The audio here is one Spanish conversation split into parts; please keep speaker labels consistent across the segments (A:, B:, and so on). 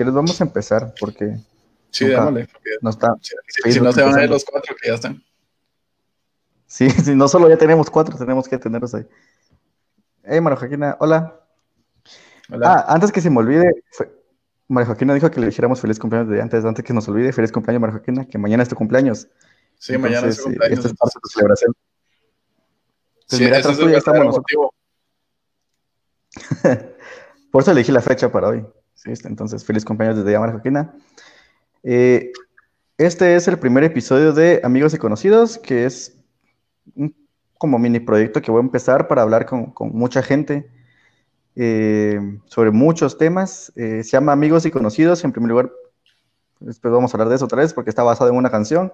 A: quieres vamos a empezar, porque...
B: Sí, démosle.
A: No está,
B: si, no se van a ir los cuatro que ya están.
A: Sí, sí, no solo ya tenemos cuatro, tenemos que tenerlos ahí. Hey, María Joaquina, hola. Hola. Ah, antes que se me olvide, María Joaquina dijo que le dijéramos feliz cumpleaños de antes, antes que nos olvide, feliz cumpleaños, María Joaquina, que mañana es tu cumpleaños.
B: Sí, mañana es tu cumpleaños.
A: Esta es parte de tu celebración.
B: Pues sí, mira, es estamos motivo.
A: Por eso elegí la fecha para hoy. Este, entonces, feliz cumpleaños desde ya, Joaquina. Eh, este es el primer episodio de Amigos y Conocidos, que es un como mini proyecto que voy a empezar para hablar con, mucha gente eh, sobre muchos temas. Eh, se llama Amigos y Conocidos. En primer lugar, después vamos a hablar de eso otra vez porque está basado en una canción.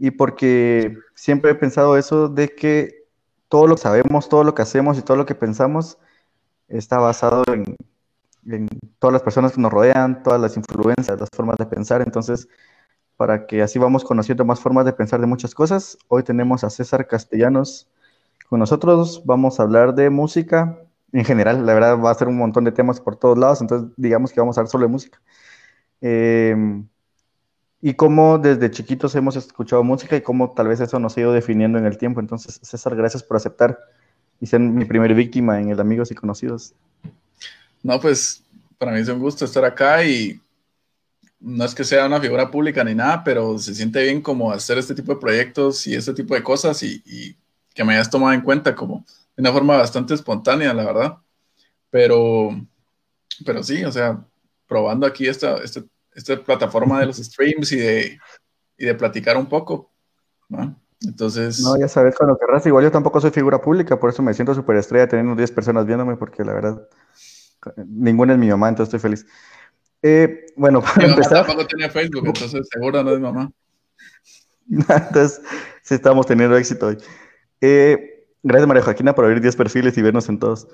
A: Y porque siempre he pensado eso de que todo lo que sabemos, todo lo que hacemos y todo lo que pensamos está basado en, en todas las personas que nos rodean, todas las influencias, las formas de pensar. Entonces, para que así vamos conociendo más formas de pensar de muchas cosas. Hoy tenemos a César Castellanos con nosotros. Vamos a hablar de música en general. La verdad va a ser un montón de temas por todos lados, entonces digamos que vamos a hablar solo de música. Em, y cómo desde chiquitos hemos escuchado música y cómo tal vez eso nos ha ido definiendo en el tiempo. Entonces, César, gracias por aceptar y ser mi primer víctima en el Amigos y Conocidos.
B: No, pues para mí es un gusto estar acá y no es que sea una figura pública ni nada, pero se siente bien como hacer este tipo de proyectos y este tipo de cosas y, que me hayas tomado en cuenta como de una forma bastante espontánea, la verdad. Pero, pero sí, o sea, probando aquí esta, esta, esta plataforma de los streams y de, y de platicar un poco. Entonces.
A: No, ya sabes cuando querrás. Igual yo tampoco soy figura pública, por eso me siento súper estrella teniendo 10 personas viéndome, porque la verdad, ninguna es mi mamá, entonces estoy feliz. Eh, bueno, para
B: mi
A: empezar.
B: Mamá tenía Facebook, entonces seguro no es mamá.
A: entonces, sí estamos teniendo éxito hoy. Eh, gracias, María Joaquina, por abrir 10 perfiles y vernos en todos.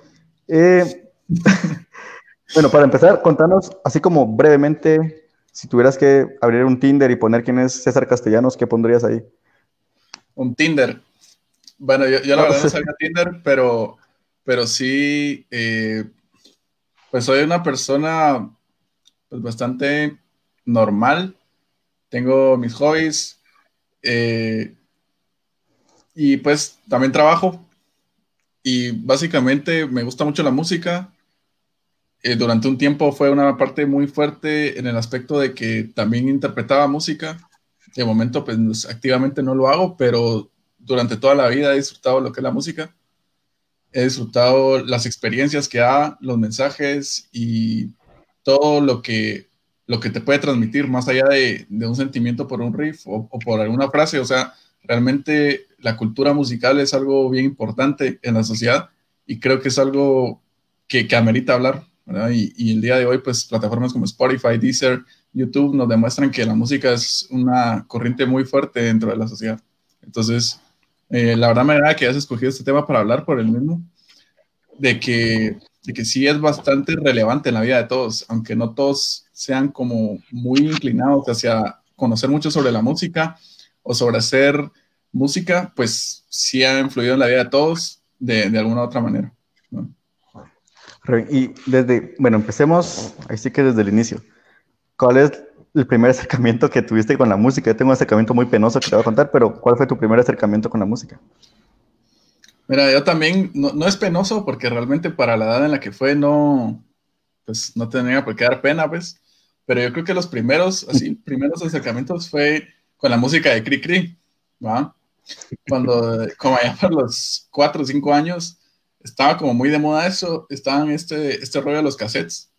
A: Eh, bueno, para empezar, contanos, así como brevemente, si tuvieras que abrir un Tinder y poner quién es César Castellanos, ¿qué pondrías ahí?
B: Un Tinder. Bueno, yo, yo la verdad no sabía Tinder, pero, pero sí, pues soy una persona pues bastante normal. Tengo mis hobbies eh, y pues también trabajo. Y básicamente me gusta mucho la música. Eh, durante un tiempo fue una parte muy fuerte en el aspecto de que también interpretaba música. De momento pues activamente no lo hago, pero durante toda la vida he disfrutado lo que es la música. He disfrutado las experiencias que da, los mensajes y todo lo que, lo que te puede transmitir más allá de, un sentimiento por un riff o, por alguna frase. O sea, realmente la cultura musical es algo bien importante en la sociedad y creo que es algo que, que amerita hablar. Y, y, el día de hoy, pues plataformas como Spotify, Deezer, YouTube nos demuestran que la música es una corriente muy fuerte dentro de la sociedad. Entonces, eh, la verdad me agrada que hayas escogido este tema para hablar por el mismo, de que de que sí es bastante relevante en la vida de todos, aunque no todos sean como muy inclinados hacia conocer mucho sobre la música o sobre hacer música, pues sí ha influido en la vida de todos de, alguna u otra manera.
A: Y desde, bueno, empecemos, ahí sí que desde el inicio. ¿Cuál es el primer acercamiento que tuviste con la música? Yo tengo un acercamiento muy penoso que te voy a contar, pero ¿cuál fue tu primer acercamiento con la música?
B: Mira, yo también, no, es penoso porque realmente para la edad en la que fue no, pues no tenía por qué dar pena, pues. Pero yo creo que los primeros, así, primeros acercamientos fue con la música de Cri Cri, ¿va? Cuando, como allá por los cuatro o cinco años, estaba como muy de moda eso, estaban este, este rollo de los cassettes.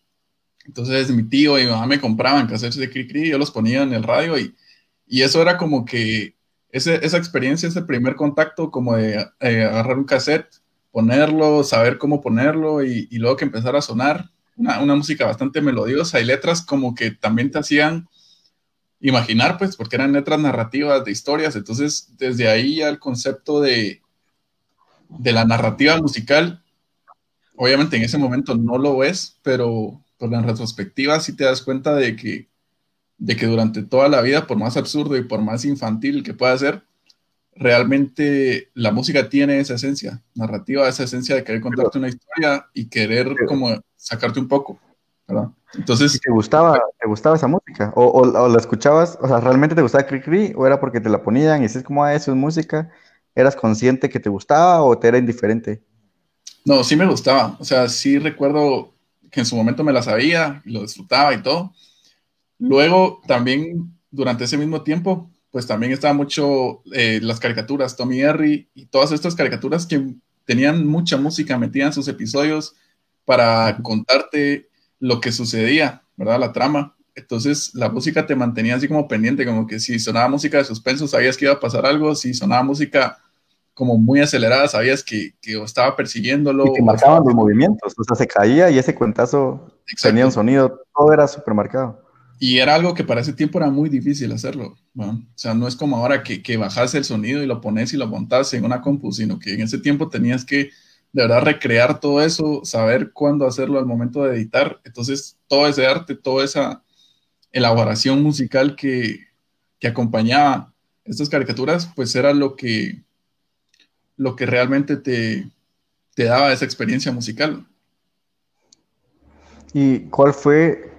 B: Entonces mi tío y mi mamá me compraban cassettes de Cri Cri, yo los ponía en el radio y, y eso era como que esa experiencia, ese primer contacto como de eh, agarrar un cassette, ponerlo, saber cómo ponerlo y, luego que empezara a sonar, una, música bastante melodiosa y letras como que también te hacían imaginar, pues, porque eran letras narrativas de historias. Entonces, desde ahí ya el concepto de, de la narrativa musical, obviamente en ese momento no lo es, pero por la retrospectiva sí te das cuenta de que de que durante toda la vida, por más absurdo y por más infantil que pueda ser, realmente la música tiene esa esencia narrativa, esa esencia de querer contarte una historia y querer como sacarte un poco. ¿verdad? Entonces...
A: ¿Te gustaba, te gustaba esa música? ¿O, o, la escuchabas? O sea, ¿realmente te gustaba Cri Cri? ¿O era porque te la ponían y dices como, ah, eso es música? ¿Eras consciente que te gustaba o te era indiferente?
B: No, sí me gustaba. O sea, sí recuerdo en su momento me la sabía, lo disfrutaba y todo. Luego también, durante ese mismo tiempo, pues también estaba mucho eh, las caricaturas, Tommy Henry y todas estas caricaturas que tenían mucha música metida en sus episodios para contarte lo que sucedía, ¿verdad? La trama. Entonces la música te mantenía así como pendiente, como que si sonaba música de suspenso sabías que iba a pasar algo, si sonaba música como muy acelerada sabías que, que estaba persiguiéndolo.
A: Y que marcaban los movimientos, o sea, se caía y ese cuentazo tenía un sonido, todo era súper marcado.
B: Y era algo que para ese tiempo era muy difícil hacerlo. O sea, no es como ahora que, que bajas el sonido y lo pones y lo montas en una compu, sino que en ese tiempo tenías que de verdad recrear todo eso, saber cuándo hacerlo al momento de editar. Entonces, todo ese arte, toda esa elaboración musical que, que acompañaba estas caricaturas, pues era lo que, lo que realmente te, te daba esa experiencia musical.
A: ¿Y cuál fue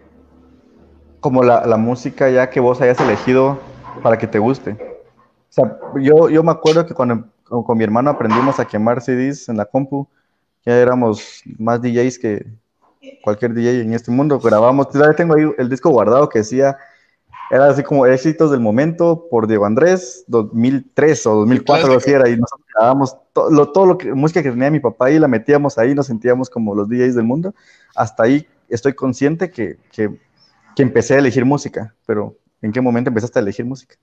A: como la, la, música ya que vos hayas elegido para que te guste. O yo, yo me acuerdo que cuando con mi hermano aprendimos a quemar CDs en la compu, ya éramos más DJs que cualquier DJ en este mundo, grabamos, todavía tengo ahí el disco guardado que decía, era así como éxitos del momento por Diego Andrés, 2003 o 2004, lo era, y nosotros grabábamos todo todo lo que, música que tenía mi papá y la metíamos ahí, nos sentíamos como los DJs del mundo, hasta ahí estoy consciente que, que que empecé a elegir música, pero ¿en qué momento empezaste a elegir música?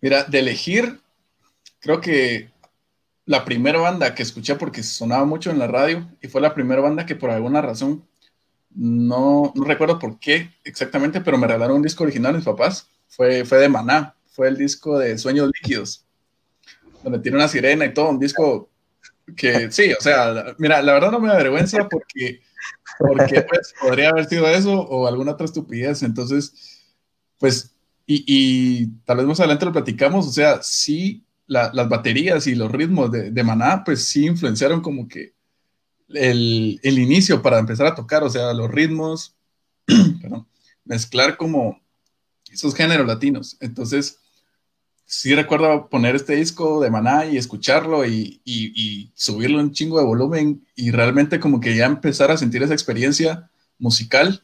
B: Mira, de elegir, creo que la primera banda que escuché porque sonaba mucho en la radio y fue la primera banda que por alguna razón, no, no recuerdo por qué exactamente, pero me regalaron un disco original mis papás, fue, fue de Maná, fue el disco de Sueños Líquidos, donde tiene una sirena y todo, un disco que sí, o sea, mira, la verdad no me da vergüenza porque porque pues, podría haber sido eso o alguna otra estupidez. Entonces, pues, y, y tal vez más adelante lo platicamos, o sea, sí, las baterías y los ritmos de, de, Maná, pues sí influenciaron como que el, el, inicio para empezar a tocar, o sea, los ritmos, perdón, mezclar como esos géneros latinos. Entonces, sí recuerdo poner este disco de Maná y escucharlo y, y, subirlo un chingo de volumen y realmente como que ya empezar a sentir esa experiencia musical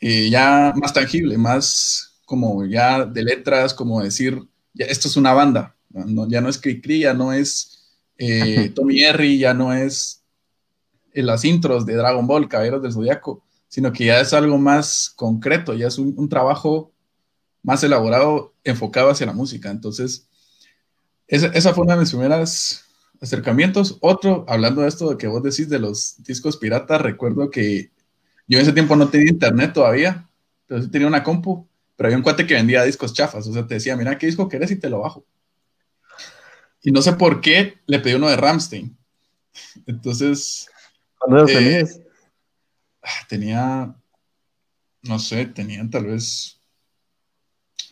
B: eh, ya más tangible, más como ya de letras, como decir, ya esto es una banda, ya no es Cricri, ya no es eh, Tommy Henry, ya no es en las intros de Dragon Ball, Caballeros del Zodiaco, sino que ya es algo más concreto, ya es un, un trabajo más elaborado, enfocado hacia la música. Entonces, esa, esa fue una de mis primeras acercamientos. Otro, hablando de esto de que vos decís de los discos piratas, recuerdo que yo en ese tiempo no tenía internet todavía, pero sí tenía una compu, pero había un cuate que vendía discos chafas, o sea, te decía, mira qué disco querés y te lo bajo. Y no sé por qué le pedí uno de Ramstein. Entonces...
A: ¿Cuándo eh, tenías?
B: Tenía, no sé, tenía tal vez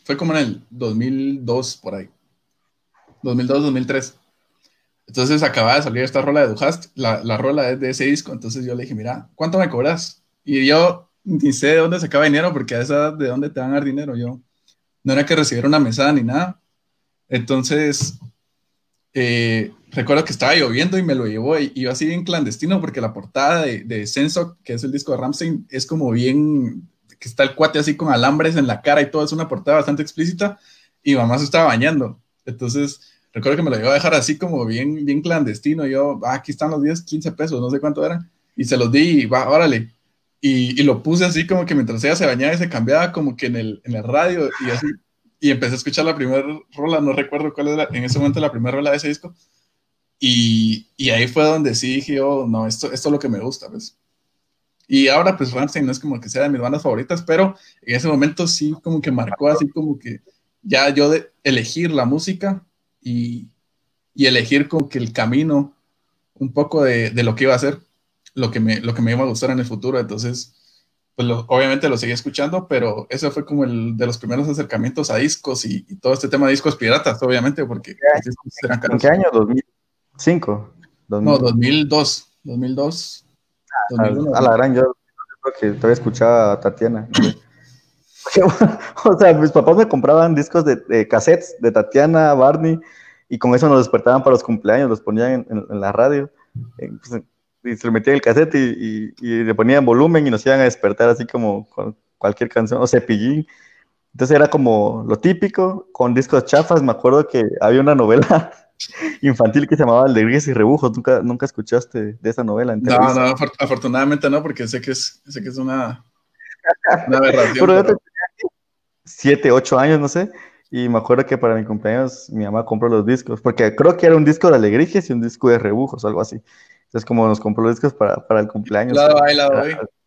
B: fue como en el 2002, por ahí. 2002, 2003. Entonces acababa de salir esta rola de Duhast, la, la rola es de ese disco, entonces yo le dije, mira, ¿cuánto me cobras? Y yo ni sé de dónde sacaba dinero, porque a esa edad, ¿de dónde te van a dar dinero? Yo no era que recibiera una mesada ni nada. Entonces, eh, recuerdo que estaba lloviendo y me lo llevó y iba así bien clandestino, porque la portada de, de Senso, que es el disco de Ramstein, es como bien que está el cuate así con alambres en la cara y todo, es una portada bastante explícita, y mamá se estaba bañando. Entonces, recuerdo que me lo iba a dejar así como bien, bien clandestino. Yo, ah, aquí están los 10, 15 pesos, no sé cuánto eran, y se los di y va, órale. Y, y, lo puse así como que mientras ella se bañaba y se cambiaba como que en el, en el radio y así. Y empecé a escuchar la primera rola, no recuerdo cuál era en ese momento la primera rola de ese disco. Y, y, ahí fue donde sí dije, oh, no, esto, esto es lo que me gusta, ¿ves? Y ahora, pues Ramstein no es como que sea de mis bandas favoritas, pero en ese momento sí como que marcó así como que ya yo de elegir la música y, y elegir como que el camino un poco de, de, lo que iba a hacer, lo que, me, lo que me iba a gustar en el futuro. Entonces, pues obviamente lo seguí escuchando, pero ese fue como el de los primeros acercamientos a discos y, todo este tema de discos piratas, obviamente, porque...
A: ¿En qué año? ¿2005?
B: No, 2002. 2002
A: a, la gran, yo que todavía escuchaba a Tatiana. o sea, mis papás me compraban discos de, cassettes de Tatiana, Barney, y con eso nos despertaban para los cumpleaños, los ponían en, la radio. Eh, pues, y se le metían el cassette y, le ponían volumen y nos iban a despertar así como con cualquier canción, o cepillín. Entonces era como lo típico, con discos chafas. Me acuerdo que había una novela infantil que se llamaba Alegrías y Rebujos. ¿Nunca, nunca escuchaste de esa novela?
B: no, no, afortunadamente no, porque sé que es, sé que es una, una aberración. pero,
A: tenía siete, ocho años, no sé. Y me acuerdo que para mi cumpleaños mi mamá compró los discos, porque creo que era un disco de Alegrías y un disco de Rebujos, algo así. Entonces, como nos compró los discos para, para el cumpleaños.
B: Lado ahí, lado ahí.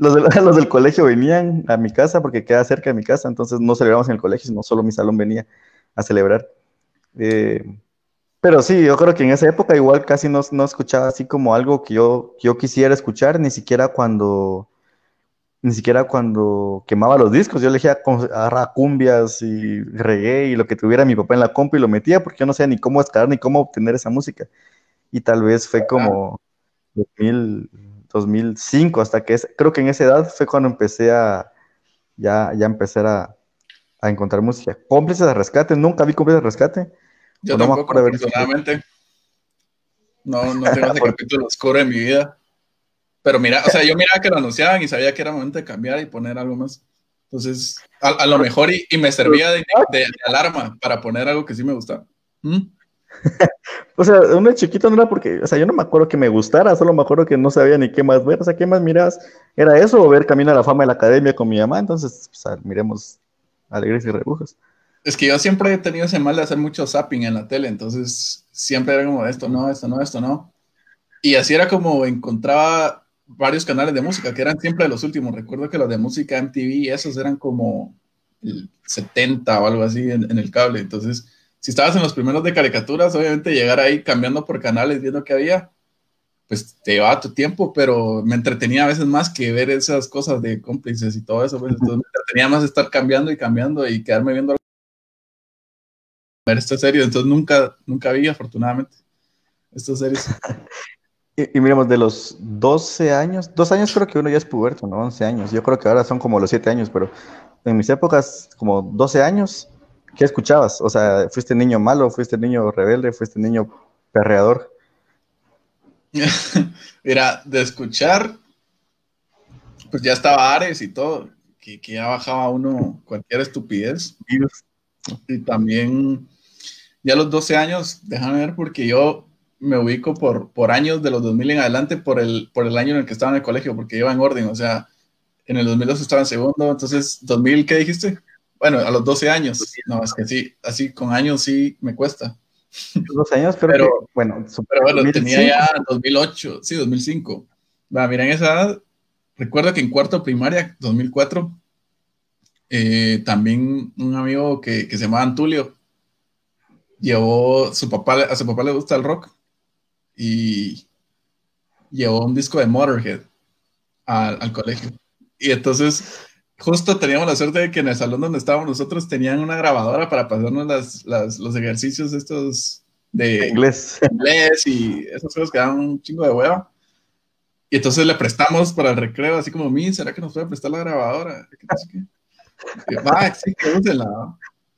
A: Los, los, del colegio venían a mi casa porque queda cerca de mi casa, entonces no celebramos en el colegio, sino solo mi salón venía a celebrar. Eh, pero sí, yo creo que en esa época igual casi no, no escuchaba así como algo que yo, yo quisiera escuchar, ni siquiera cuando ni siquiera cuando quemaba los discos, yo elegía agarrar cumbias y reggae y lo que tuviera mi papá en la compu y lo metía porque yo no sabía ni cómo descargar ni cómo obtener esa música. Y tal vez fue como 2000, 2005, hasta que es, creo que en esa edad fue cuando empecé a, ya, ya empezar a, a encontrar música. Cómplices de rescate, nunca vi cómplices de rescate.
B: Yo no tampoco, afortunadamente. No, no tengo ese capítulo oscuro en mi vida. Pero mira, o sea, yo miraba que lo anunciaban y sabía que era momento de cambiar y poner algo más. Entonces, a, lo mejor y, me servía de, de, alarma para poner algo que sí me gustaba. ¿Mm?
A: o sea, uno chiquito no era porque, o sea, yo no me acuerdo que me gustara, solo me acuerdo que no sabía ni qué más ver, o sea, ¿qué más miras? ¿Era eso o ver Camino a la Fama de la Academia con mi mamá? Entonces, miremos Alegres y Rebujos.
B: Es que yo siempre he tenido ese mal de hacer mucho zapping en la tele, entonces siempre era como esto no, esto no, esto no. Y así era como encontraba varios canales de música, que eran siempre los últimos. Recuerdo que los de música MTV, esos eran como el 70 o algo así en el cable, entonces si estabas en los primeros de caricaturas, obviamente llegar ahí cambiando por canales, viendo qué había, pues te llevaba tu tiempo, pero me entretenía a veces más que ver esas cosas de cómplices y todo eso, pues, entonces me entretenía más estar cambiando y cambiando y quedarme viendo ver esta serie, entonces nunca, nunca vi afortunadamente estas series.
A: y, miremos, de los 12 años, dos años creo que uno ya es puberto, ¿no? 11 años, yo creo que ahora son como los 7 años, pero en mis épocas, como 12 años, ¿Qué escuchabas? O sea, ¿fuiste niño malo? ¿Fuiste niño rebelde? ¿Fuiste niño perreador?
B: Mira, de escuchar, pues ya estaba Ares y todo, que, ya bajaba uno cualquier estupidez. Y también, ya a los 12 años, déjame ver, porque yo me ubico por, por años de los 2000 en adelante, por el, por el año en el que estaba en el colegio, porque iba en orden, o sea, en el 2002 estaba en segundo, entonces, ¿2000 qué dijiste? Bueno, a los 12 años. No, es que sí, así con años sí me cuesta.
A: 12 años, pero,
B: bueno, pero bueno, tenía ya 2008, sí, 2005. Va, mira, en esa edad, recuerdo que en cuarto primaria, 2004, eh, también un amigo que, se llamaba Antulio llevó, su papá, a su papá le gusta el rock y llevó un disco de Motorhead al, al colegio. Y entonces justo teníamos la suerte de que en el salón donde estábamos nosotros tenían una grabadora para pasarnos las, los ejercicios estos de
A: inglés.
B: inglés y esas cosas que dan un chingo de hueva. Y entonces le prestamos para el recreo, así como, mí, ¿será que nos puede prestar la grabadora? Va, sí, que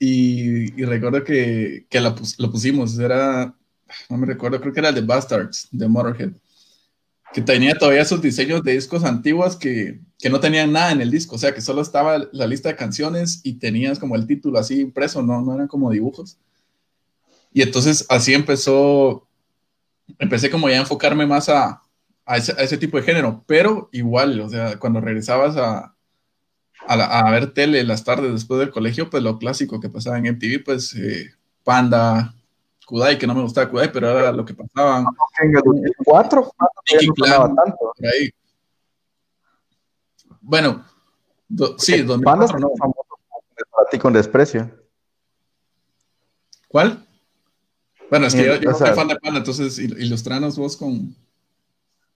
B: Y, y recuerdo que, que lo, lo pusimos, era, no me recuerdo, creo que era de Bastards, de Motorhead que tenía todavía esos diseños de discos antiguos que, que, no tenían nada en el disco, o sea, que solo estaba la lista de canciones y tenías como el título así impreso, no, no eran como dibujos. Y entonces así empezó, empecé como ya a enfocarme más a, a, ese, a ese, tipo de género, pero igual, o sea, cuando regresabas a, a, ver tele las tardes después del colegio, pues lo clásico que pasaba en MTV, pues eh, Panda, Kudai, que no me gustaba Kudai, pero era lo que pasaba.
A: En el 2004,
B: no tanto. Ahí. Bueno, sí, 2004 no.
A: Para ti con desprecio.
B: ¿Cuál? Bueno, es que yo, yo soy fan de Panda, entonces ilustranos vos con,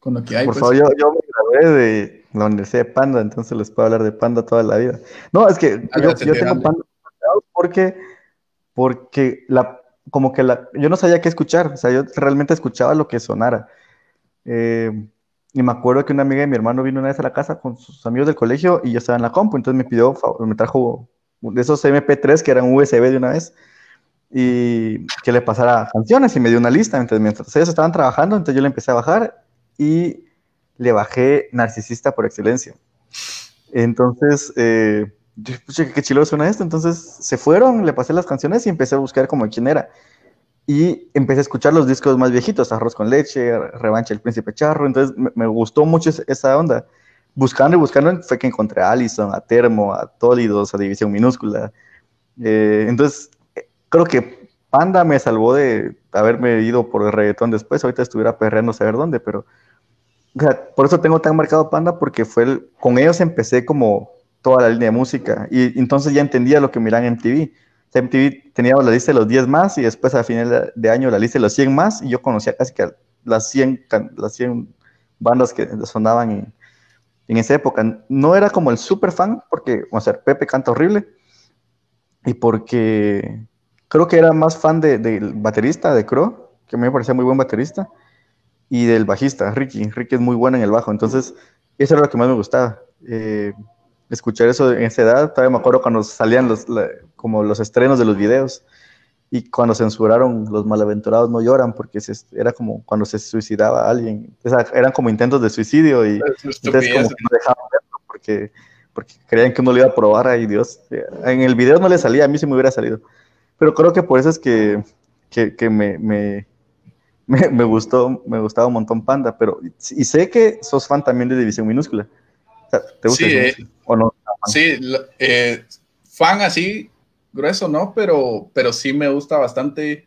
B: con lo que hay.
A: Por pues. favor, yo, yo, me grabé de la Universidad de Panda, entonces les puedo hablar de Panda toda la vida. No, es que yo, yo tengo Panda porque, porque la, como que la, yo no sabía qué escuchar, o sea, yo realmente escuchaba lo que sonara. Eh, Y me acuerdo que una amiga de mi hermano vino una vez a la casa con sus amigos del colegio y yo estaba en la compu, entonces me pidió, me trajo de esos MP3 que eran USB de una vez y que le pasara canciones y me dio una lista. Entonces, mientras ellos estaban trabajando, entonces yo le empecé a bajar y le bajé Narcisista por excelencia. Entonces, eh, qué chilo suena esto. Entonces se fueron, le pasé las canciones y empecé a buscar como quién era. Y empecé a escuchar los discos más viejitos, Arroz con Leche, Revancha el Príncipe Charro. Entonces me, gustó mucho esa onda. Buscando y buscando fue que encontré a Allison, a Termo, a Tólidos, a División Minúscula. Eh, entonces creo que Panda me salvó de haberme ido por el reggaetón después. Ahorita estuviera perreando saber dónde, pero por eso tengo tan marcado Panda, porque fue el, con ellos empecé como toda la línea de música y entonces ya entendía lo que miran en MTV. MTV tenía la lista de los 10 más y después a final de año la lista de los 100 más y yo conocía casi que las 100, las 100 bandas que sonaban en, en esa época. No era como el super fan porque, o sea, Pepe canta horrible y porque creo que era más fan del baterista de Crow, que a mí me parecía muy buen baterista y del bajista, Ricky. Ricky es muy bueno en el bajo, entonces eso era lo que más me gustaba. Eh, escuchar eso en esa edad, todavía me acuerdo cuando salían los, como los estrenos de los videos y cuando censuraron Los Malaventurados No Lloran, porque era como cuando se suicidaba alguien, eran como intentos de suicidio y entonces como que no dejaban verlo porque, porque creían que uno lo iba a probar, ahí Dios. En el video no le salía, a mí sí me hubiera salido. Pero creo que por eso es que, que, me, me, me, gustó, me gustaba un montón Panda, pero y sé que sos fan también de División Minúscula.
B: ¿Te gusta sí, eh, o no? Sí, eh, fan así, grueso, ¿no? Pero, pero sí me gusta bastante.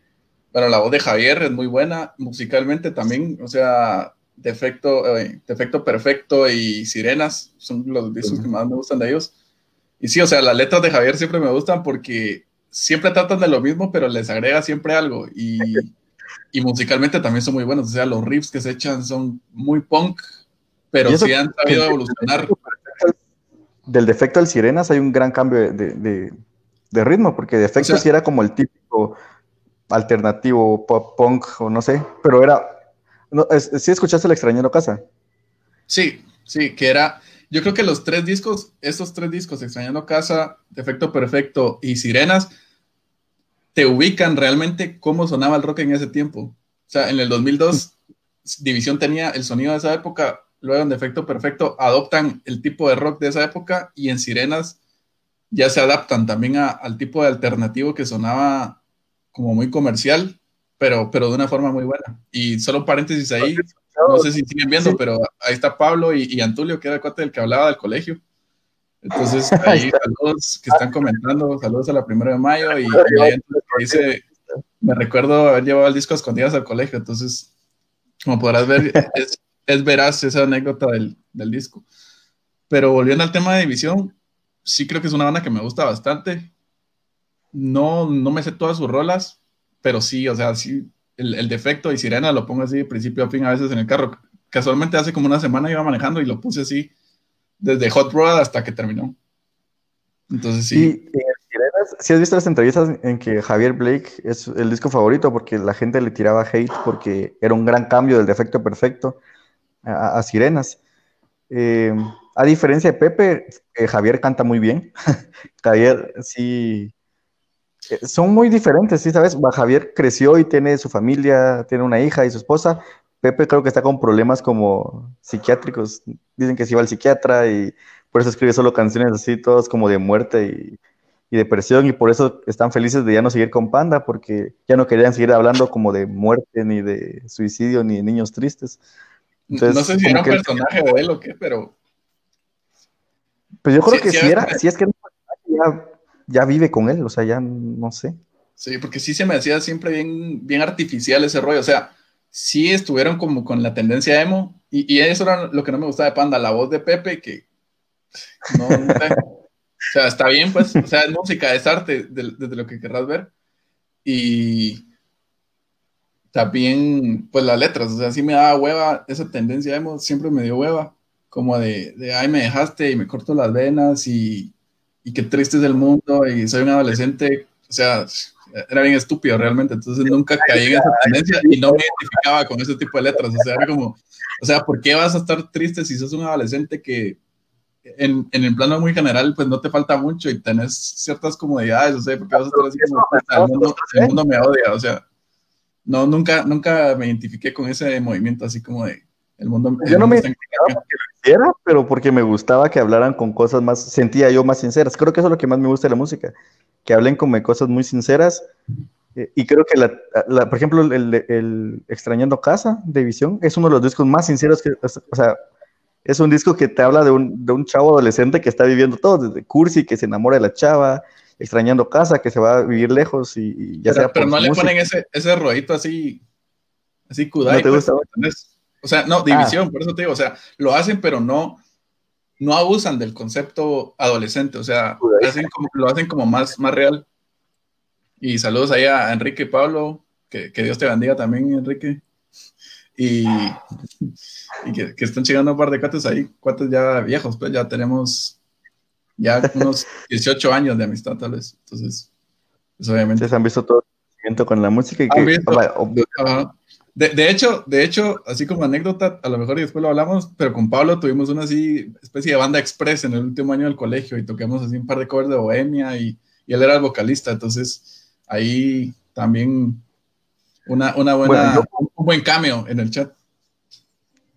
B: Bueno, la voz de Javier es muy buena, musicalmente también, o sea, Defecto, eh, Defecto Perfecto y Sirenas son los discos que más me gustan de ellos. Y sí, o sea, las letras de Javier siempre me gustan porque siempre tratan de lo mismo, pero les agrega siempre algo. Y, y musicalmente también son muy buenos. O sea, los riffs que se echan son muy punk, pero sí han sabido evolucionar.
A: Del defecto al Sirenas hay un gran cambio de, ritmo, porque defecto sí era como el típico alternativo pop punk o no sé, pero era. No, ¿Sí escuchaste el extrañero casa?
B: Sí, sí, que era. Yo creo que los tres discos, estos tres discos, Extrañando Casa, Defecto Perfecto y Sirenas, te ubican realmente cómo sonaba el rock en ese tiempo. O sea, en el 2002, División tenía el sonido de esa época, luego en Defecto Perfecto adoptan el tipo de rock de esa época y en Sirenas ya se adaptan también al tipo de alternativo que sonaba como muy comercial, pero, pero de una forma muy buena. Y solo paréntesis ahí, no sé si siguen viendo, pero ahí está Pablo y, Antulio, que era el cuate del que hablaba del colegio. Entonces, ahí saludos que están comentando, saludos a la primera de mayo y, dice, me recuerdo haber llevado el disco a escondidas al colegio, entonces, como podrás ver, es, es veraz esa anécdota del, del, disco. Pero volviendo al tema de división, sí creo que es una banda que me gusta bastante. No, no me sé todas sus rolas, pero sí, o sea, sí, el, el defecto y Sirena lo pongo así de principio a fin a veces en el carro. Casualmente hace como una semana iba manejando y lo puse así desde Hot Rod hasta que terminó. Entonces sí.
A: Si has visto las entrevistas en que Javier Blake es el disco favorito porque la gente le tiraba hate porque era un gran cambio del defecto perfecto a, Sirenas. Eh, a diferencia de Pepe, eh, Javier canta muy bien. Javier sí. Eh, son muy diferentes, sí, ¿sabes? Javier creció y tiene su familia, tiene una hija y su esposa, Pepe creo que está con problemas como psiquiátricos. Dicen que se iba al psiquiatra y por eso escribe solo canciones así, todas como de muerte y, depresión, y por eso están felices de ya no seguir con Panda, porque ya no querían seguir hablando como de muerte, ni de suicidio, ni de niños tristes.
B: no sé si era un personaje de él o qué, pero.
A: Pues yo creo que si, era, si es que ya, ya vive con él, o sea, ya no sé.
B: Sí, porque sí se me hacía siempre bien, bien artificial ese rollo. O sea, sí estuvieron como con la tendencia emo, y, eso era lo que no me gustaba de Panda, la voz de Pepe, que no, o sea, está bien, pues, o sea, es música, es arte, desde lo que querrás ver, y también, pues las letras, o sea, sí me daba hueva, esa tendencia emo siempre me dio hueva, como de, de ay, me dejaste y me corto las venas y, y qué triste es el mundo y soy un adolescente, o sea, era bien estúpido realmente, entonces nunca caí en esa tendencia y no me identificaba con ese tipo de letras, o sea, era como, o sea, ¿por qué vas a estar triste si sos un adolescente que en, en el plano muy general, pues no te falta mucho y tenés ciertas comodidades, o sea, porque vas a estar así como, el mundo, el mundo me odia, o sea, no, nunca, nunca me identifiqué con ese movimiento así como de, el mundo,
A: yo no me identificaba porque lo hiciera, pero porque me gustaba que hablaran con cosas más, sentía yo más sinceras. Creo que eso es lo que más me gusta de la música, que hablen como cosas muy sinceras. Eh, y creo que, la, por ejemplo, el, el, Extrañando Casa de Visión es uno de los discos más sinceros que, o sea, es un disco que te habla de un, de un chavo adolescente que está viviendo todo, desde Cursi, que se enamora de la chava, extrañando casa, que se va a vivir lejos y,
B: ya pero, sea Pero no le ponen ese, ese rollito así, así kudai. ¿No te pues, gusta? O sea, no, ah. división, por eso te digo, o sea, lo hacen, pero no, no abusan del concepto adolescente, o sea, lo hacen como más, más real. Y saludos ahí a Enrique y Pablo, que, Dios te bendiga también, Enrique. Y, que, están llegando un par de cuates ahí, cuates ya viejos, pues ya tenemos ya unos 18 años de amistad, tal vez. Entonces, pues obviamente.
A: Se han visto todo el conocimiento con la música y que,
B: de, hecho, de hecho, así como anécdota, a lo mejor y después lo hablamos, pero con Pablo tuvimos una así especie de banda express en el último año del colegio y tocamos así un par de covers de Bohemia y, él era el vocalista, entonces ahí también una, una buena, un buen cameo en el chat.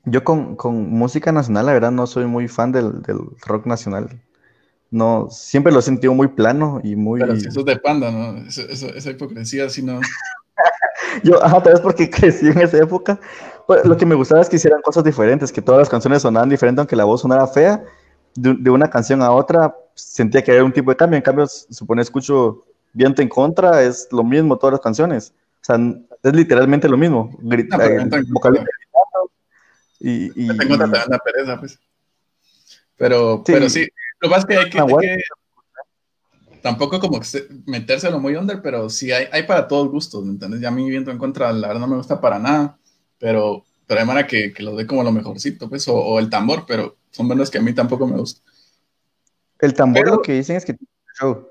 A: Yo con, música nacional, la verdad, no soy muy fan del, rock nacional. No, siempre lo he sentido muy plano y muy...
B: Pero si eso es de panda, ¿no? esa hipocresía, así no...
A: Yo, ajá, tal vez porque crecí en esa época. Pues, lo que me gustaba es que hicieran cosas diferentes, que todas las canciones sonaban diferentes, aunque la voz sonara fea. De, una canción a otra sentía que había un tipo de cambio. En cambio, supone escucho Viento en Contra, es lo mismo todas las canciones. O sea, es literalmente lo mismo. Grita, no,
B: eh, y, y, te da pereza, pues. Pero sí, pero sí. Lo más que hay que, hay que tampoco como metérselo muy under, pero sí hay, hay para todos gustos, ¿me entiendes? Ya a mí viento en contra, la verdad no me gusta para nada, pero, pero hay manera que, que lo dé como lo mejorcito, pues, o, el tambor, pero son bandas que a mí tampoco me gustan.
A: El tambor lo que dicen es que tiene show,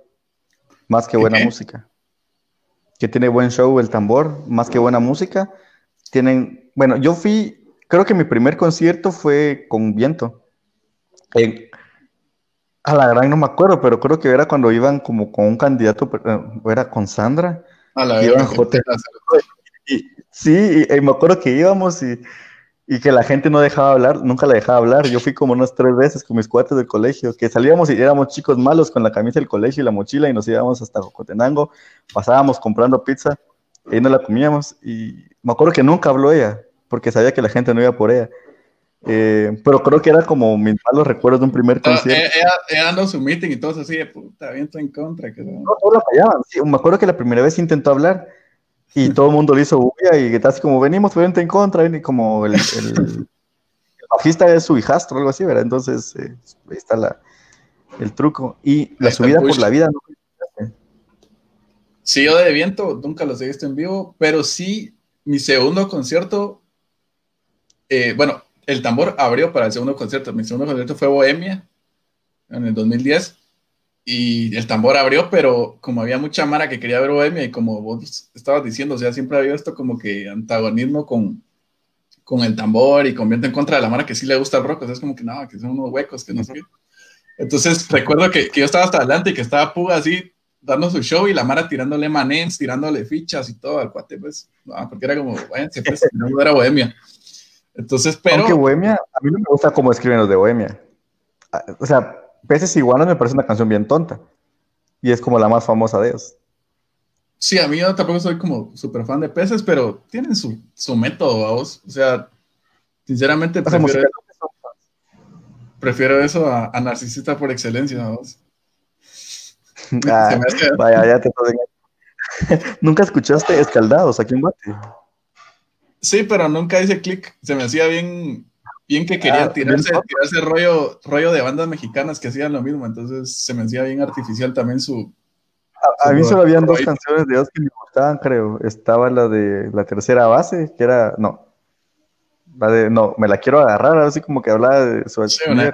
A: más que buena música. Que tiene buen show el tambor, más que buena música. Tienen, bueno, yo fui, creo que mi primer concierto fue con viento. En, a la gran no me acuerdo, pero creo que era cuando iban como con un candidato, eh, era con Sandra. A la iban y, Sí, y, me acuerdo que íbamos y, que la gente no dejaba hablar, nunca la dejaba hablar. Yo fui como unas tres veces con mis cuates del colegio, que salíamos y éramos chicos malos con la camisa del colegio y la mochila y nos íbamos hasta Jocotenango, pasábamos comprando pizza y no la comíamos. Y me acuerdo que nunca habló ella, porque sabía que la gente no iba por ella. Eh, pero creo que era como mis malos recuerdos de un primer concierto.
B: Ella, dando su meeting y todo así de puta, viento en contra. Que... No,
A: me acuerdo que la primera vez intentó hablar y todo el mundo le hizo bulla y está así como venimos, viento en contra, y como el, el, bajista es su hijastro, algo así, ¿verdad? Entonces, eh, ahí está la, el truco. Y la subida por la vida, ¿no?
B: Sí, yo de viento nunca lo he visto en vivo, pero sí, mi segundo concierto, eh, bueno, el tambor abrió para el segundo concierto. Mi segundo concierto fue Bohemia en el 2010 y el tambor abrió, pero como había mucha mara que quería ver Bohemia y como vos estabas diciendo, o sea, siempre había esto como que antagonismo con, con el tambor y convierte en contra de la mara que sí le gusta el rock, o es como que no, que son unos huecos, que no. Entonces recuerdo que, que, yo estaba hasta adelante y que estaba Puga así dando su show y la Mara tirándole manens, tirándole fichas y todo al cuate, pues, porque era como, váyanse, pues, no era Bohemia. Entonces, pero.
A: Aunque Bohemia, a mí no me gusta cómo escriben los de Bohemia. Ah, o sea, Peces Iguanas me parece una canción bien tonta. Y es como la más famosa de ellos.
B: Sí, a mí yo tampoco soy como súper fan de Peces, pero tienen su, su método, vamos. O sea, sinceramente prefiero, prefiero eso a, Narcisista por excelencia, vamos.
A: Ah, vaya, ya te ¿Nunca escuchaste Escaldados aquí en Bate?
B: Sí, pero nunca hice clic. Se me hacía bien, bien que quería ah, tirarse, tirarse rollo, rollo de bandas mexicanas que hacían lo mismo. Entonces se me hacía bien artificial también su.
A: A, mí solo habían dos canciones de ellos que me gustaban, creo. Estaba la de la tercera base, que era. No. La de. No, me la quiero agarrar, así como que hablaba de su. Sí, una,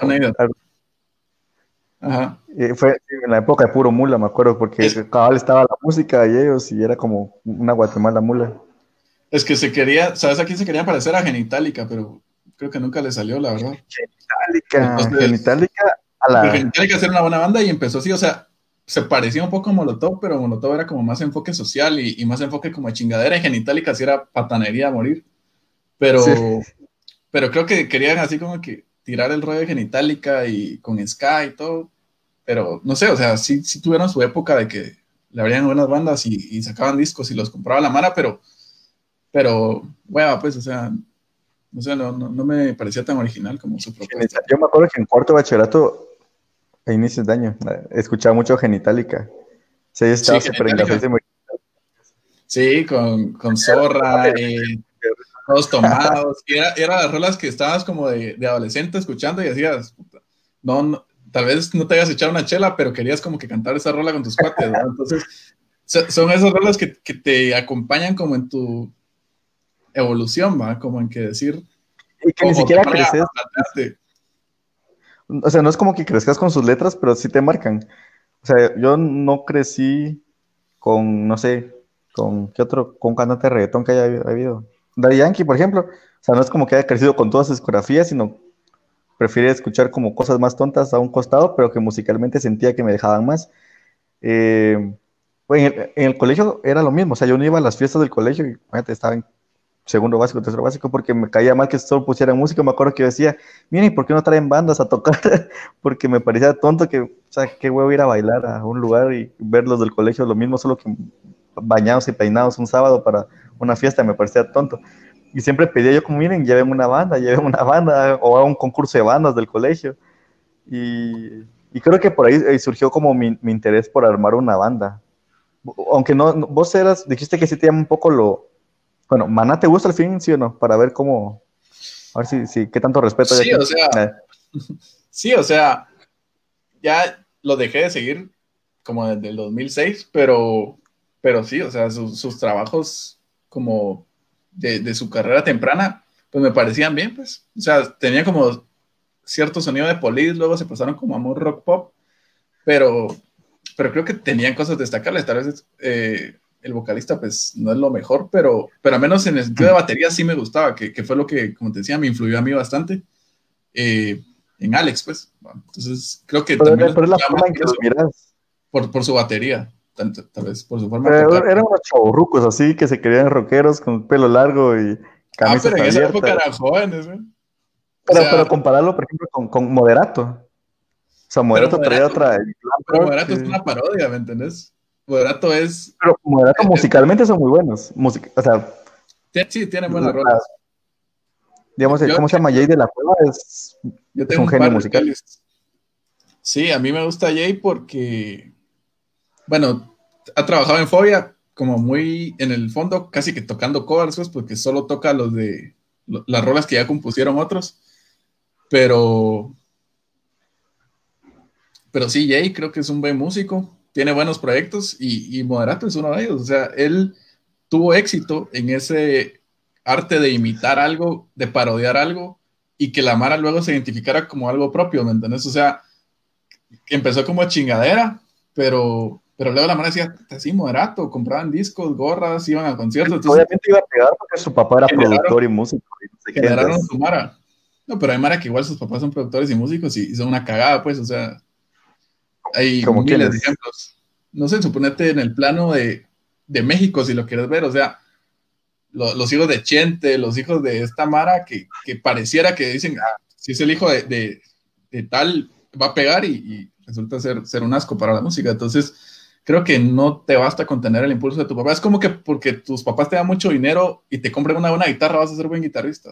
A: Ajá. Eh, fue en la época de puro mula, me acuerdo, porque cabal estaba la música de ellos y era como una Guatemala mula.
B: Es que se quería, ¿sabes a quién se quería parecer? A Genitalica, pero creo que nunca le salió, la verdad.
A: Genitalica, Genitalica
B: a la... Genitalica era una buena banda y empezó así, o sea, se parecía un poco a Molotov, pero Molotov era como más enfoque social y, más enfoque como chingadera y Genitalica sí era patanería a morir. Pero, pero creo que querían así como que tirar el rollo de Genitalica y con Sky y todo. Pero no sé, o sea, sí, sí tuvieron su época de que le abrían buenas bandas y, sacaban discos y los compraba la Mara, pero, pero, bueno, pues, o sea, no sé, no, no, me parecía tan original como su propuesta.
A: Yo me acuerdo que en cuarto bachillerato a inicios de año. Escuchaba mucho Genitalica. Sí, estaba súper
B: Sí, con, con zorra y todos tomados. Y era, era, las rolas que estabas como de, de adolescente escuchando y decías, no, tal vez no te hayas echado una chela, pero querías como que cantar esa rola con tus cuates, ¿no? Entonces, son esas rolas que, que, te acompañan como en tu evolución, ¿va? Como en que decir...
A: Y que ni siquiera creces. O sea, no es como que crezcas con sus letras, pero sí te marcan. O sea, yo no crecí con, no sé, con qué otro, con cantante de reggaetón que haya habido. Daddy Yankee, por ejemplo. O sea, no es como que haya crecido con todas sus discografías, sino prefiere escuchar como cosas más tontas a un costado, pero que musicalmente sentía que me dejaban más. Eh, en, el, colegio era lo mismo, o sea, yo no iba a las fiestas del colegio y estaba en segundo básico, tercero básico, porque me caía mal que solo pusieran música. Me acuerdo que yo decía, miren, ¿por qué no traen bandas a tocar? porque me parecía tonto que, o sea, qué huevo ir a bailar a un lugar y ver los del colegio lo mismo, solo que bañados y peinados un sábado para una fiesta, me parecía tonto. Y siempre pedía yo como, miren, lleven una banda, lleven una banda, o a un concurso de bandas del colegio. Y, y creo que por ahí, surgió como mi, mi, interés por armar una banda. Aunque no, vos eras, dijiste que sí te llama un poco lo, bueno, ¿Maná te gusta el fin, sí o no? Para ver cómo, a ver si, si qué tanto respeto
B: hay. Sí, o sea, eh. sí, o sea, ya lo dejé de seguir como desde el 2006, pero, pero sí, o sea, sus trabajos como de, su carrera temprana, pues me parecían bien, pues. O sea, tenía como cierto sonido de police, luego se pasaron como a muy rock pop, pero, pero creo que tenían cosas destacables, tal vez eh, el vocalista pues no es lo mejor, pero, pero al menos en el sentido de batería sí me gustaba, que, que fue lo que, como te decía, me influyó a mí bastante. Eh, en Alex, pues. entonces, creo que también... la forma en que miras. Por, por su batería, tal, vez, por su forma
A: de Eran unos chavorrucos así, que se querían rockeros con pelo largo y
B: camisas Ah, pero en esa época eran jóvenes, ¿eh?
A: Pero, pero compararlo, por ejemplo, con, con Moderato. O sea, Moderato, traía otra...
B: Pero Moderato es una parodia, ¿me entendés? Moderato es.
A: Pero Moderato musicalmente son muy buenos. o sea.
B: Sí, tiene buenas rolas.
A: Digamos, ¿cómo se llama? Jay de la Cueva es, un genio musical.
B: Sí, a mí me gusta Jay porque, bueno, ha trabajado en Fobia como muy en el fondo, casi que tocando covers, pues, porque solo toca los de las rolas que ya compusieron otros. Pero, pero sí, Jay creo que es un buen músico tiene buenos proyectos y, Moderato es uno de ellos. O sea, él tuvo éxito en ese arte de imitar algo, de parodiar algo y que la Mara luego se identificara como algo propio, ¿me entiendes? O sea, empezó como chingadera, pero, pero luego la Mara decía, así moderato, compraban discos, gorras, iban a conciertos.
A: Obviamente iba a pegar porque su papá era productor y músico.
B: Y generaron su Mara. No, pero hay Mara que igual sus papás son productores y músicos y son una cagada, pues, o sea, hay Como miles de ejemplos. No sé, suponete en el plano de, México, si lo quieres ver, o sea, los hijos de Chente, los hijos de esta Mara, que, pareciera que dicen, ah, si es el hijo de, tal, va a pegar y, resulta ser, ser un asco para la música. Entonces, creo que no te basta con tener el impulso de tu papá. Es como que porque tus papás te dan mucho dinero y te compran una buena guitarra, vas a ser buen guitarrista.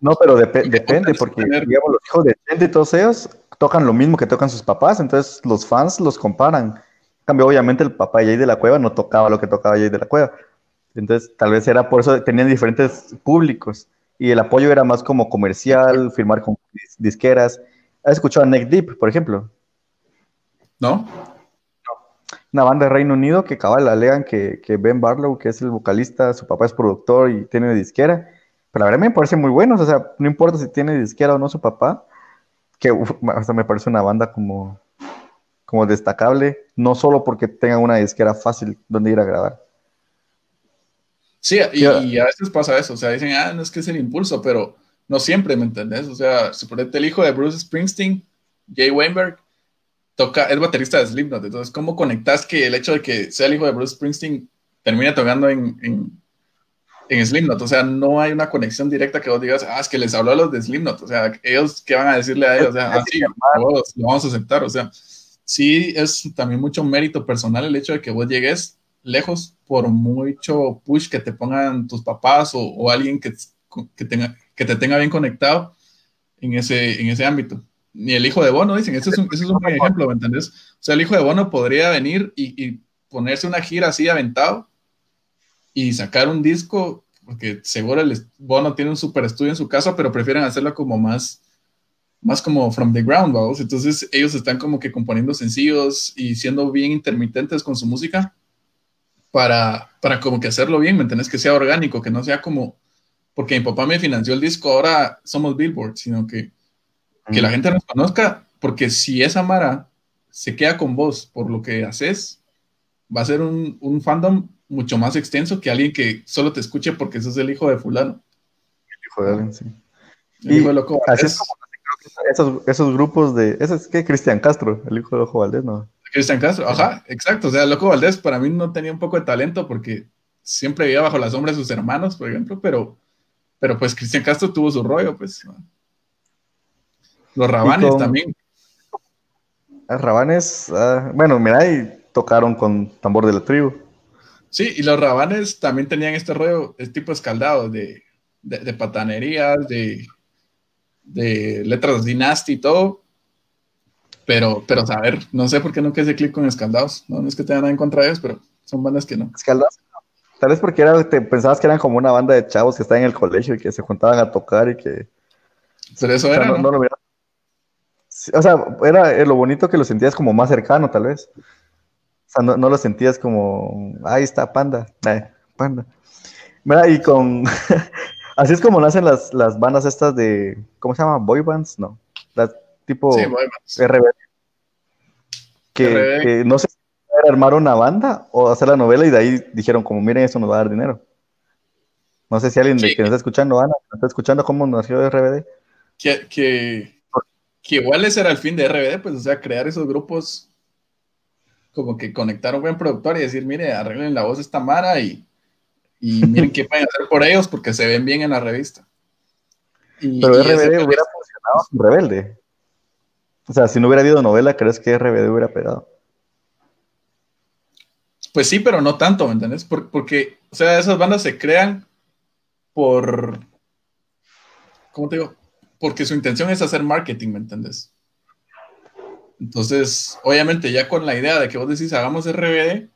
A: no, pero depende, porque digamos, los hijos de Chente y todos ellos tocan lo mismo que tocan sus papás, entonces los fans los comparan. En cambio, obviamente el papá Jay de la Cueva no tocaba lo que tocaba Jay de la Cueva. Entonces, tal vez era por eso, tenían diferentes públicos y el apoyo era más como comercial, firmar con disqueras. ¿Has escuchado a Neck Deep, por ejemplo?
B: ¿No?
A: Una banda de Reino Unido que cabal alegan que, que Ben Barlow, que es el vocalista, su papá es productor y tiene disquera. Pero la verdad me parece muy bueno, o sea, no importa si tiene disquera o no su papá, que hasta me parece una banda como como destacable, no solo porque tengan una disquera fácil donde ir a grabar.
B: Sí, y, a veces pasa eso, o sea, dicen, ah, no es que es el impulso, pero no siempre, ¿me entendés? O sea, suponete el hijo de Bruce Springsteen, Jay Weinberg, toca, es baterista de Slipknot, entonces, ¿cómo conectas que el hecho de que sea el hijo de Bruce Springsteen termine tocando en, en, en Slipknot? O sea, no hay una conexión directa que vos digas, ah, es que les habló a los de Slipknot, o sea, ellos, ¿qué van a decirle a ellos? O sea, ah, sí, lo vamos a aceptar, o sea, sí es también mucho mérito personal el hecho de que vos llegues lejos por mucho push que te pongan tus papás o, alguien que, que, tenga, que te tenga bien conectado en ese, en ese ámbito. Ni el hijo de Bono, dicen, ese es un, ese es un buen ejemplo, ¿me entendés? O sea, el hijo de Bono podría venir y, ponerse una gira así aventado y sacar un disco, porque seguro el Bono tiene un super estudio en su casa, pero prefieren hacerlo como más, más como from the ground, vamos. Entonces ellos están como que componiendo sencillos y siendo bien intermitentes con su música para, para como que hacerlo bien, ¿me entiendes? Que sea orgánico, que no sea como, porque mi papá me financió el disco, ahora somos Billboard, sino que, que la gente nos conozca, porque si esa Mara se queda con vos por lo que haces, va a ser un, un fandom mucho más extenso que alguien que solo te escuche porque sos el hijo de fulano.
A: El hijo de alguien, sí. y loco, así es como esos, esos grupos de, ese es que Cristian Castro, el hijo de Ojo Valdés, ¿no?
B: Cristian Castro, ajá, exacto. O sea, Loco Valdés para mí no tenía un poco de talento porque siempre vivía bajo la sombra de sus hermanos, por ejemplo, pero, pero pues Cristian Castro tuvo su rollo, pues. Los Rabanes también.
A: Los Rabanes, ah, bueno, mira, y tocaron con tambor de la tribu.
B: Sí, y los Rabanes también tenían este rollo, este tipo escaldado de, de, de patanerías, de, de letras dinasti y todo, pero, pero, a ver, no sé por qué nunca hice clic con Escaldados. No, es que tenga nada en contra de ellos, pero son bandas que no.
A: Escaldados. Tal vez porque era, te, pensabas que eran como una banda de chavos que estaban en el colegio y que se juntaban a tocar y que.
B: Pero eso era. No, lo
A: o sea, era eh, lo bonito que lo sentías como más cercano, tal vez. O sea, no, no lo sentías como. Ahí está, panda. Eh, panda. Mira, y con. Así es como nacen las, las bandas estas de. ¿Cómo se llama? ¿Boy bands? No. Las tipo RBD. Que, no sé si armar una banda o hacer la novela y de ahí dijeron como miren eso nos va a dar dinero. No sé si alguien de que nos está escuchando, Ana, está escuchando cómo nació RBD.
B: Que, que, que, igual ese era el fin de RBD, pues, o sea, crear esos grupos, como que conectar a un buen productor y decir, mire, arreglen la voz de esta Mara y, y miren qué pueden hacer por ellos porque se ven bien en la revista.
A: Pero RBD hubiera funcionado sin Rebelde. O sea, si no hubiera habido novela, ¿crees que RBD hubiera pegado?
B: Pues sí, pero no tanto, ¿me entiendes? porque, o sea, esas bandas se crean por. ¿Cómo te digo? Porque su intención es hacer marketing, ¿me entiendes? Entonces, obviamente, ya con la idea de que vos decís hagamos RBD,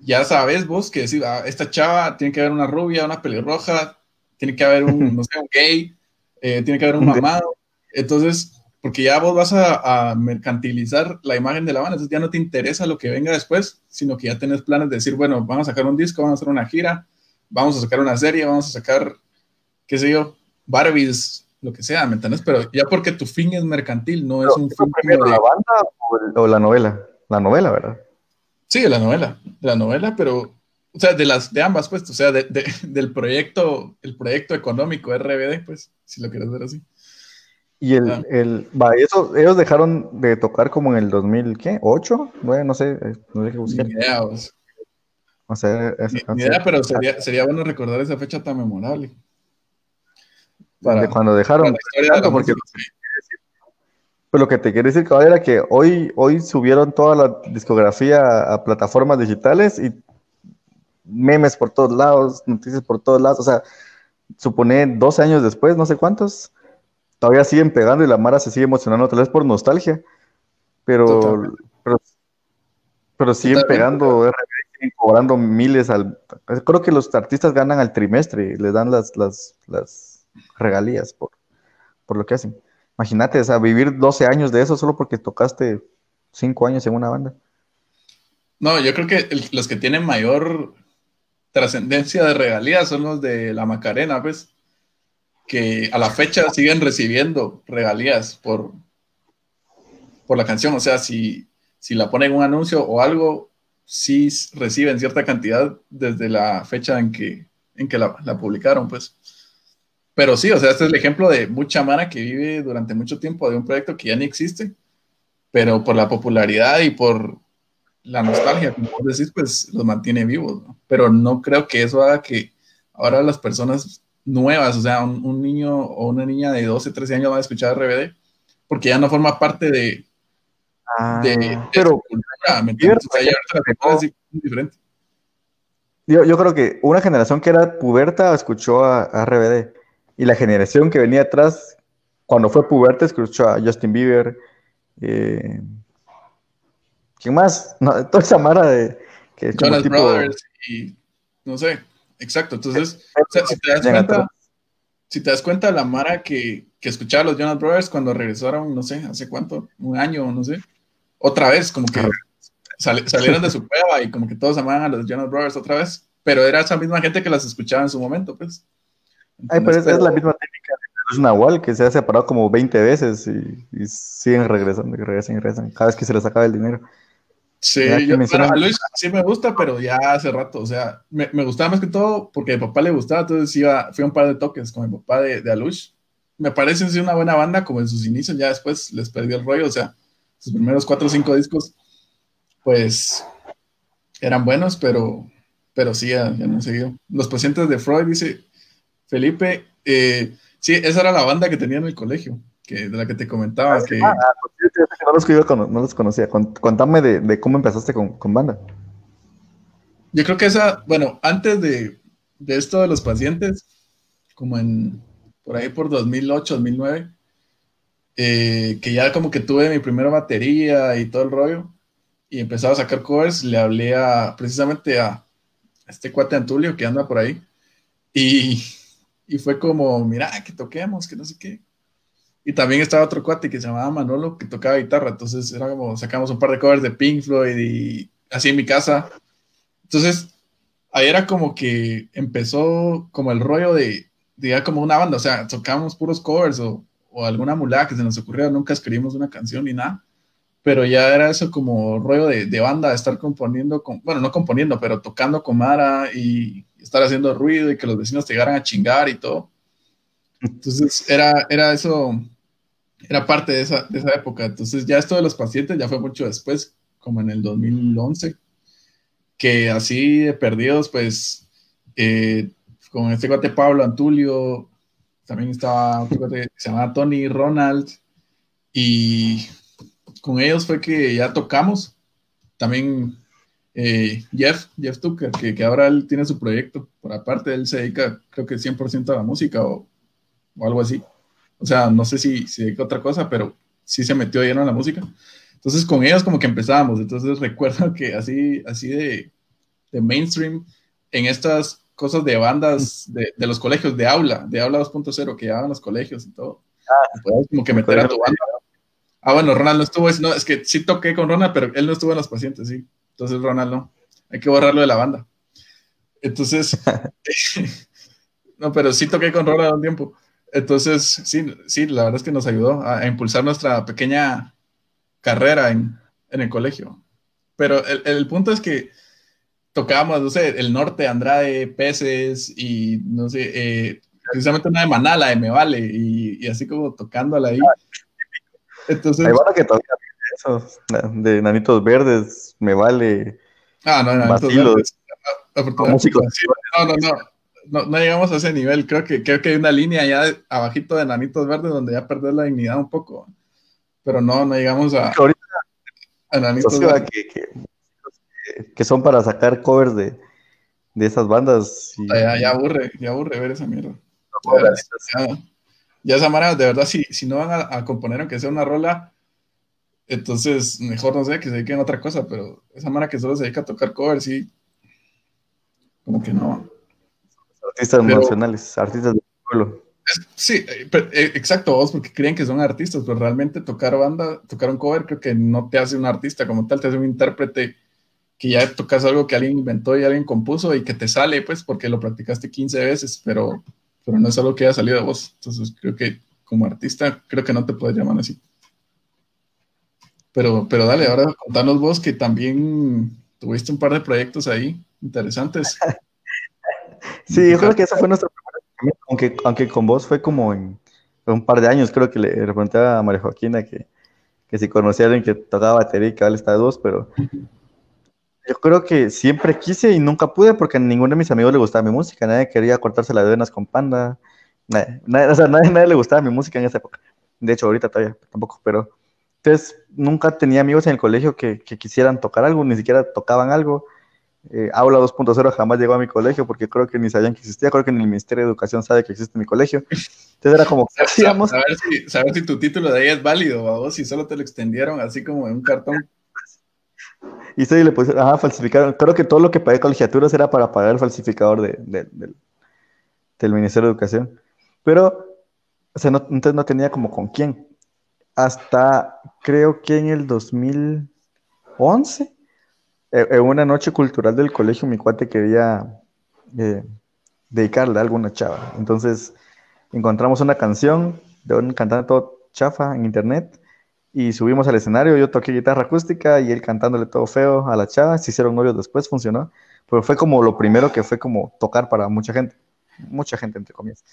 B: ya sabes vos que decir, ah, esta chava tiene que haber una rubia, una pelirroja, tiene que haber un, no sé, un gay, eh, tiene que haber un mamado. Entonces, porque ya vos vas a, mercantilizar la imagen de la banda, entonces ya no te interesa lo que venga después, sino que ya tenés planes de decir, bueno, vamos a sacar un disco, vamos a hacer una gira, vamos a sacar una serie, vamos a sacar, qué sé yo, Barbies, lo que sea, ¿me entiendes? Pero ya porque tu fin es mercantil, no es un fin
A: de... la banda o, la novela? La novela, ¿verdad?
B: Sí, la novela, la novela, pero, o sea, de las, de ambas, pues, o sea, del proyecto, el proyecto económico RBD, pues, si lo quieres ver así.
A: Y el, ah. el va, eso, ellos dejaron de tocar como en el 2000, ¿qué? ¿8? Bueno, no sé, eh, no sé qué buscar. Ni idea,
B: O sea, es, ni, idea, pero sería, sería, bueno recordar esa fecha tan memorable.
A: Para, de cuando dejaron. porque, pues lo que te quiero decir, cabrón, era que hoy, hoy subieron toda la discografía a plataformas digitales y memes por todos lados, noticias por todos lados. O sea, supone 12 años después, no sé cuántos, todavía siguen pegando y la Mara se sigue emocionando, tal vez por nostalgia, pero, pero, siguen pegando, siguen cobrando miles al... Creo que los artistas ganan al trimestre y les dan las, las, las regalías por, por lo que hacen. Imagínate, o sea, vivir 12 años de eso solo porque tocaste 5 años en una banda.
B: No, yo creo que los que tienen mayor trascendencia de regalías son los de la Macarena, pues que a la fecha siguen recibiendo regalías por, por la canción. O sea, si, si la ponen un anuncio o algo, sí reciben cierta cantidad desde la fecha en que, en que la publicaron, pues. Pero sí, o sea, este es el ejemplo de mucha mara que vive durante mucho tiempo de un proyecto que ya ni existe, pero por la popularidad y por la nostalgia, como vos decís, pues los mantiene vivos, ¿no? Pero no creo que eso haga que ahora las personas nuevas, o sea, un, niño o una niña de 12, 13 años va a escuchar RBD, porque ya no forma parte de...
A: Ah, pero...
B: diferente.
A: Yo, yo, creo que una generación que era puberta escuchó a, a RBD y la generación que venía atrás, cuando fue puberta, escuchó a Justin Bieber. Eh, ¿Quién más? toda esa mara de.
B: Que Jonas Brothers y. No sé, exacto. Entonces, si te das cuenta. Si te das cuenta, la Mara que, que escuchaba a los Jonas Brothers cuando regresaron, no sé, hace cuánto, un año, no sé, otra vez, como que salieron de su cueva y como que todos amaban a los Jonas Brothers otra vez, pero era esa misma gente que las escuchaba en su momento, pues.
A: Ay, pero es, la misma técnica de Nahual que se ha separado como 20 veces y, siguen regresando, y regresan y regresan, cada vez que se les acaba el dinero.
B: Sí, yo, a Luis sí me gusta, pero ya hace rato, o sea, me, me, gustaba más que todo porque a mi papá le gustaba, entonces iba, fui a un par de toques con mi papá de, de Alush. Me parece sí, una buena banda, como en sus inicios, ya después les perdió el rollo, o sea, sus primeros cuatro o cinco discos, pues eran buenos, pero, pero sí, ya, ya no he seguido. Los pacientes de Freud, dice, Felipe, eh, sí, esa era la banda que tenía en el colegio, que, de la que te comentaba. Ah, que... Ah,
A: pues no, los, conocía. Contame de, cómo empezaste con, banda.
B: Yo creo que esa, bueno, antes de, esto de los pacientes, como en por ahí por 2008, 2009, eh, que ya como que tuve mi primera batería y todo el rollo, y empezaba a sacar covers, le hablé a, precisamente a este cuate Antulio que anda por ahí, y y fue como, mira, que toquemos, que no sé qué. Y también estaba otro cuate que se llamaba Manolo, que tocaba guitarra. Entonces era como, sacamos un par de covers de Pink Floyd y así en mi casa. Entonces, ahí era como que empezó como el rollo de, de como una banda. O sea, tocábamos puros covers o, o alguna mulada que se nos ocurriera. Nunca escribimos una canción ni nada. Pero ya era eso como rollo de, de banda, estar componiendo, con, bueno, no componiendo, pero tocando con Mara y estar haciendo ruido y que los vecinos llegaran a chingar y todo. Entonces era, era eso, era parte de esa, de esa época. Entonces ya esto de los pacientes ya fue mucho después, como en el 2011, que así de perdidos, pues eh, con este cuate Pablo Antulio, también estaba otro cuate que se llamaba Tony Ronald, y con ellos fue que ya tocamos. También eh, Jeff, Jeff Tucker, que, que, ahora él tiene su proyecto, por aparte él se dedica creo que 100% a la música o, o, algo así. O sea, no sé si se dedica a otra cosa, pero sí se metió lleno en la música. Entonces con ellos como que empezábamos, entonces recuerdo que así, así de, de mainstream, en estas cosas de bandas de, de, los colegios, de aula, de aula 2.0 que llevaban los colegios y todo. Ah, como que meter a tu banda. Ah, bueno, Ronald no estuvo, no, es que sí toqué con Ronald, pero él no estuvo en los pacientes, sí. Entonces, Ronald, no. Hay que borrarlo de la banda. Entonces, no, pero sí toqué con Ronald un tiempo. Entonces, sí, sí, la verdad es que nos ayudó a, impulsar nuestra pequeña carrera en, el colegio. Pero el, punto es que tocábamos, no sé, el norte, Andrade, Peces y no sé, eh, precisamente una de Manala, de Me Vale, y, así como tocándola ahí.
A: Entonces. que todavía esos de nanitos verdes, me vale.
B: Ah, no, no, verdes, no, no, no, no, no, llegamos a ese nivel. Creo que, creo que hay una línea ya abajito de nanitos verdes donde ya perdés la dignidad un poco. Pero no, no llegamos a,
A: a nanitos verdes. Que, que, son para sacar covers de, de esas bandas.
B: Ya, ya, aburre, ya aburre ver esa mierda. Ya, ya, esa manera, de verdad, si, si no van a, a componer aunque sea una rola, entonces, mejor no sé, que se dediquen a otra cosa, pero esa mara que solo se dedica a tocar covers, sí, como que no.
A: Artistas nacionales, artistas del pueblo.
B: Sí, eh, eh, exacto, vos porque creen que son artistas, pero realmente tocar banda, tocar un cover, creo que no te hace un artista como tal, te hace un intérprete que ya tocas algo que alguien inventó y alguien compuso y que te sale, pues, porque lo practicaste 15 veces, pero, pero no es algo que haya salido de vos. Entonces, creo que como artista, creo que no te puedes llamar así. Pero, pero dale, ahora contanos vos que también tuviste un par de proyectos ahí interesantes.
A: sí, yo creo que esa fue nuestro primer aunque, aunque con vos fue como en un par de años, creo que le pregunté a María Joaquina que, que si conocía a alguien que tocaba batería y que ahora está dos, pero yo creo que siempre quise y nunca pude porque a ninguno de mis amigos le gustaba mi música, nadie quería cortarse las venas con panda, nadie, o sea, nadie, nadie le gustaba mi música en esa época. De hecho, ahorita todavía tampoco, pero entonces nunca tenía amigos en el colegio que, que quisieran tocar algo, ni siquiera tocaban algo. Eh, Aula 2.0 jamás llegó a mi colegio porque creo que ni sabían que existía, creo que ni el Ministerio de Educación sabe que existe mi colegio. Entonces era como,
B: hacíamos? Saber si, saber si tu título de ahí es válido, o si solo te lo extendieron así como en un cartón.
A: Y sí, le pusieron, falsificaron. Creo que todo lo que pagué colegiaturas era para pagar el falsificador de, del, del Ministerio de Educación. Pero, o sea, no, entonces no tenía como con quién. Hasta creo que en el 2011 eh, en una noche cultural del colegio, mi cuate quería eh, dedicarle a alguna chava. Entonces encontramos una canción de un cantante todo chafa en internet y subimos al escenario. Yo toqué guitarra acústica y él cantándole todo feo a la chava. Se hicieron novios después, funcionó. Pero fue como lo primero que fue como tocar para mucha gente. Mucha gente, entre comillas.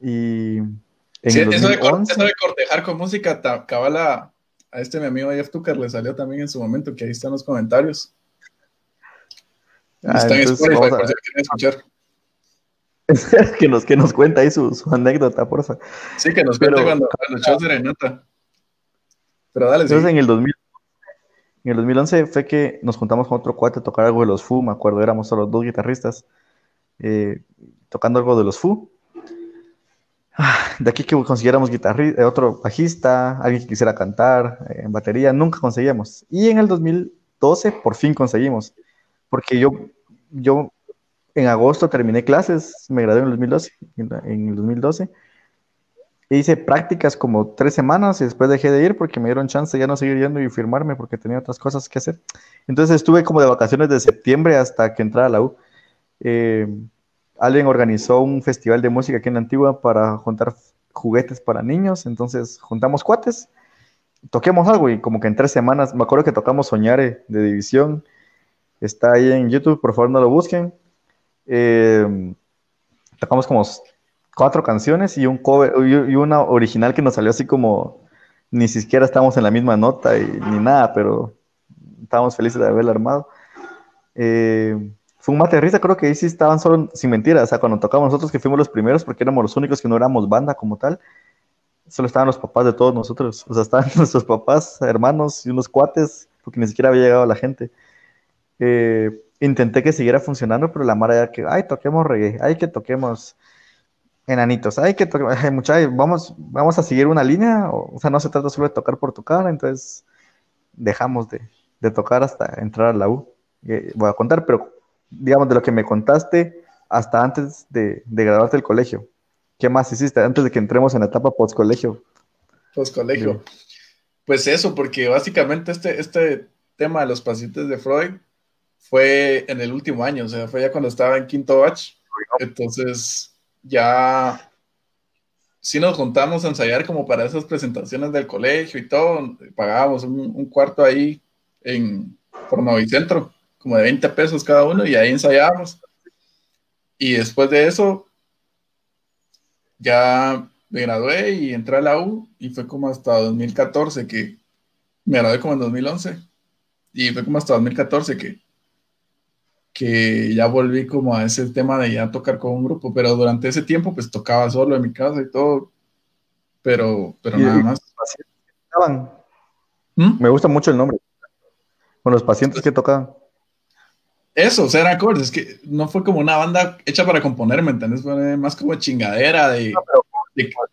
A: Y
B: en eso, de, cortejar con música, cabala a este mi amigo Jeff Tucker le salió también en su momento, que ahí están los comentarios.
A: Ah, Está en Spotify, por si quieren escuchar. que, nos, que nos cuenta ahí su, su anécdota, porfa.
B: Sí, que nos cuente cuando, cuando echó serenata. Pero dale,
A: Entonces, en el 2000, en el 2011 fue que nos juntamos con otro cuate a tocar algo de los Fu, me acuerdo, éramos solo dos guitarristas eh, tocando algo de los Fu. Ah, de aquí que consiguiéramos guitarrista, eh, otro bajista, alguien que quisiera cantar eh, en batería, nunca conseguíamos. Y en el 2012 por fin conseguimos porque yo, yo en agosto terminé clases, me gradué en el 2012, en el 2012, hice prácticas como tres semanas y después dejé de ir porque me dieron chance ya no seguir yendo y firmarme porque tenía otras cosas que hacer. Entonces estuve como de vacaciones de septiembre hasta que entrara a la U. Eh, alguien organizó un festival de música aquí en Antigua para juntar juguetes para niños, entonces juntamos cuates, toquemos algo y como que en tres semanas, me acuerdo que tocamos Soñare de División, Está ahí en YouTube, por favor no lo busquen. Eh, tocamos como cuatro canciones y un cover y una original que nos salió así como ni siquiera estábamos en la misma nota y ni nada, pero estábamos felices de haberla armado. Eh, fue un mate de risa, creo que ahí sí estaban solo, sin mentiras, o sea, cuando tocamos nosotros que fuimos los primeros porque éramos los únicos que no éramos banda como tal, solo estaban los papás de todos nosotros, o sea, estaban nuestros papás, hermanos y unos cuates, porque ni siquiera había llegado la gente. Eh, intenté que siguiera funcionando, pero la mara ya que, ay, toquemos reggae, ay, que toquemos enanitos, ay, que toquemos, muchachos, vamos, vamos a seguir una línea, o, sea, no se trata solo de tocar por tocar, entonces dejamos de, tocar hasta entrar a la U. Eh, voy a contar, pero digamos, de lo que me contaste hasta antes de, de graduarte del colegio. ¿Qué más hiciste antes de que entremos en la etapa post-colegio?
B: Post-colegio. Pues eso, porque básicamente este, este tema de los pacientes de Freud fue en el último año, o sea, fue ya cuando estaba en quinto batch. Entonces, ya sí nos juntamos a ensayar como para esas presentaciones del colegio y todo. Pagábamos un, cuarto ahí en por Novicentro, como de 20 pesos cada uno, y ahí ensayábamos. Y después de eso, ya me gradué y entré a la U, y fue como hasta 2014 que me gradué como en 2011. Y fue como hasta 2014 que que ya volví como a ese tema de ya tocar con un grupo, pero durante ese tiempo pues tocaba solo en mi casa y todo, pero, pero nada más.
A: ¿Mm? Me gusta mucho el nombre. Con los pacientes que tocaban.
B: Eso, o sea, eran covers, es que no fue como una banda hecha para componer, ¿me entiendes? Fue más como chingadera de...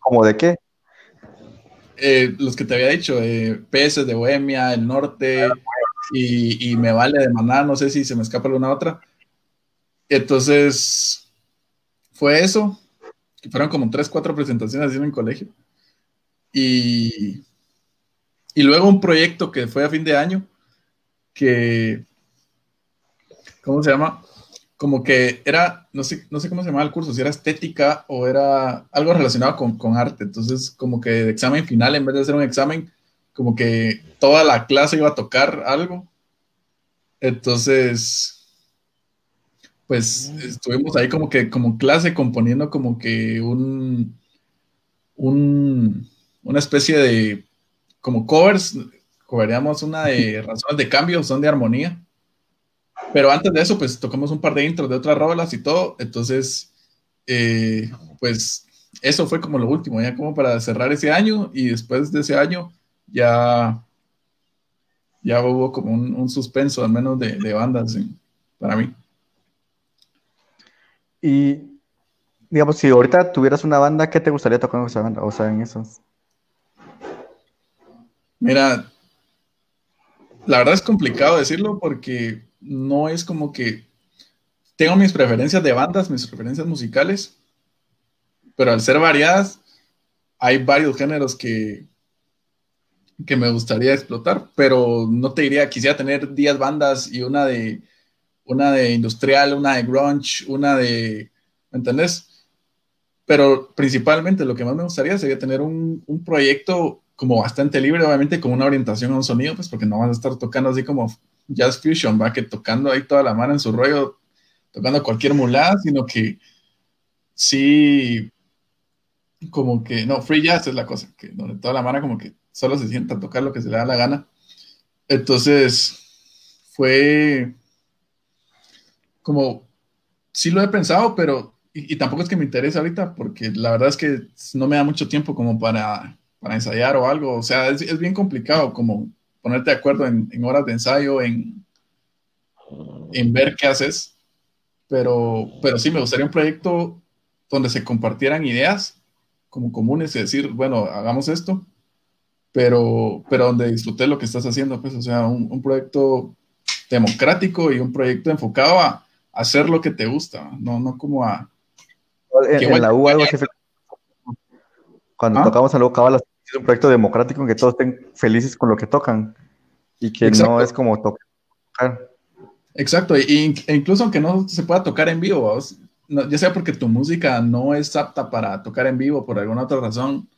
A: ¿Como de qué?
B: Eh, los que te había dicho, eh, Peces de Bohemia, El Norte, y, me vale de maná, no sé si se me escapa alguna otra. Entonces, fue eso, fueron como tres, cuatro presentaciones así en colegio. Y, y luego un proyecto que fue a fin de año, que, ¿cómo se llama? Como que era, no sé, no sé cómo se llamaba el curso, si era estética o era algo relacionado con, con arte. Entonces, como que de examen final, en vez de hacer un examen, como que toda la clase iba a tocar algo. Entonces, pues estuvimos ahí como que como clase componiendo como que un, un una especie de como covers, coveríamos una de razones de cambio, son de armonía. Pero antes de eso, pues tocamos un par de intros de otras rolas y todo. Entonces, eh, pues eso fue como lo último, ya como para cerrar ese año y después de ese año ya, ya hubo como un, suspenso al menos de, bandas para mí.
A: Y digamos, si ahorita tuvieras una banda, ¿qué te gustaría tocar en esa banda? O sea, en esos.
B: Mira, la verdad es complicado decirlo porque no es como que tengo mis preferencias de bandas, mis preferencias musicales, pero al ser variadas, hay varios géneros que, que me gustaría explotar, pero no te diría, quisiera tener 10 bandas y una de, una de industrial, una de grunge, una de, ¿me entendés? Pero principalmente lo que más me gustaría sería tener un, un proyecto como bastante libre, obviamente con una orientación a un sonido, pues porque no vas a estar tocando así como jazz fusion, va que tocando ahí toda la mano en su rollo, tocando cualquier mulada, sino que sí, como que, no, free jazz es la cosa, que donde toda la mano como que solo se sienta a tocar lo que se le da la gana. Entonces, fue como, sí lo he pensado, pero, y, tampoco es que me interese ahorita, porque la verdad es que no me da mucho tiempo como para, para ensayar o algo, o sea, es, es bien complicado como ponerte de acuerdo en, en horas de ensayo, en, en ver qué haces, pero, pero sí me gustaría un proyecto donde se compartieran ideas como comunes y decir, bueno, hagamos esto, pero, pero donde disfrutes lo que estás haciendo, pues, o sea, un, proyecto democrático y un proyecto enfocado a, hacer lo que te gusta, no, no como a...
A: En, la U algo Cuando ¿Ah? tocamos a luego Cabal, es un proyecto democrático en que todos estén felices con lo que tocan y que no es como tocar.
B: Exacto, e incluso aunque no se pueda tocar en vivo, ya sea porque tu música no es apta para tocar en vivo por alguna otra razón,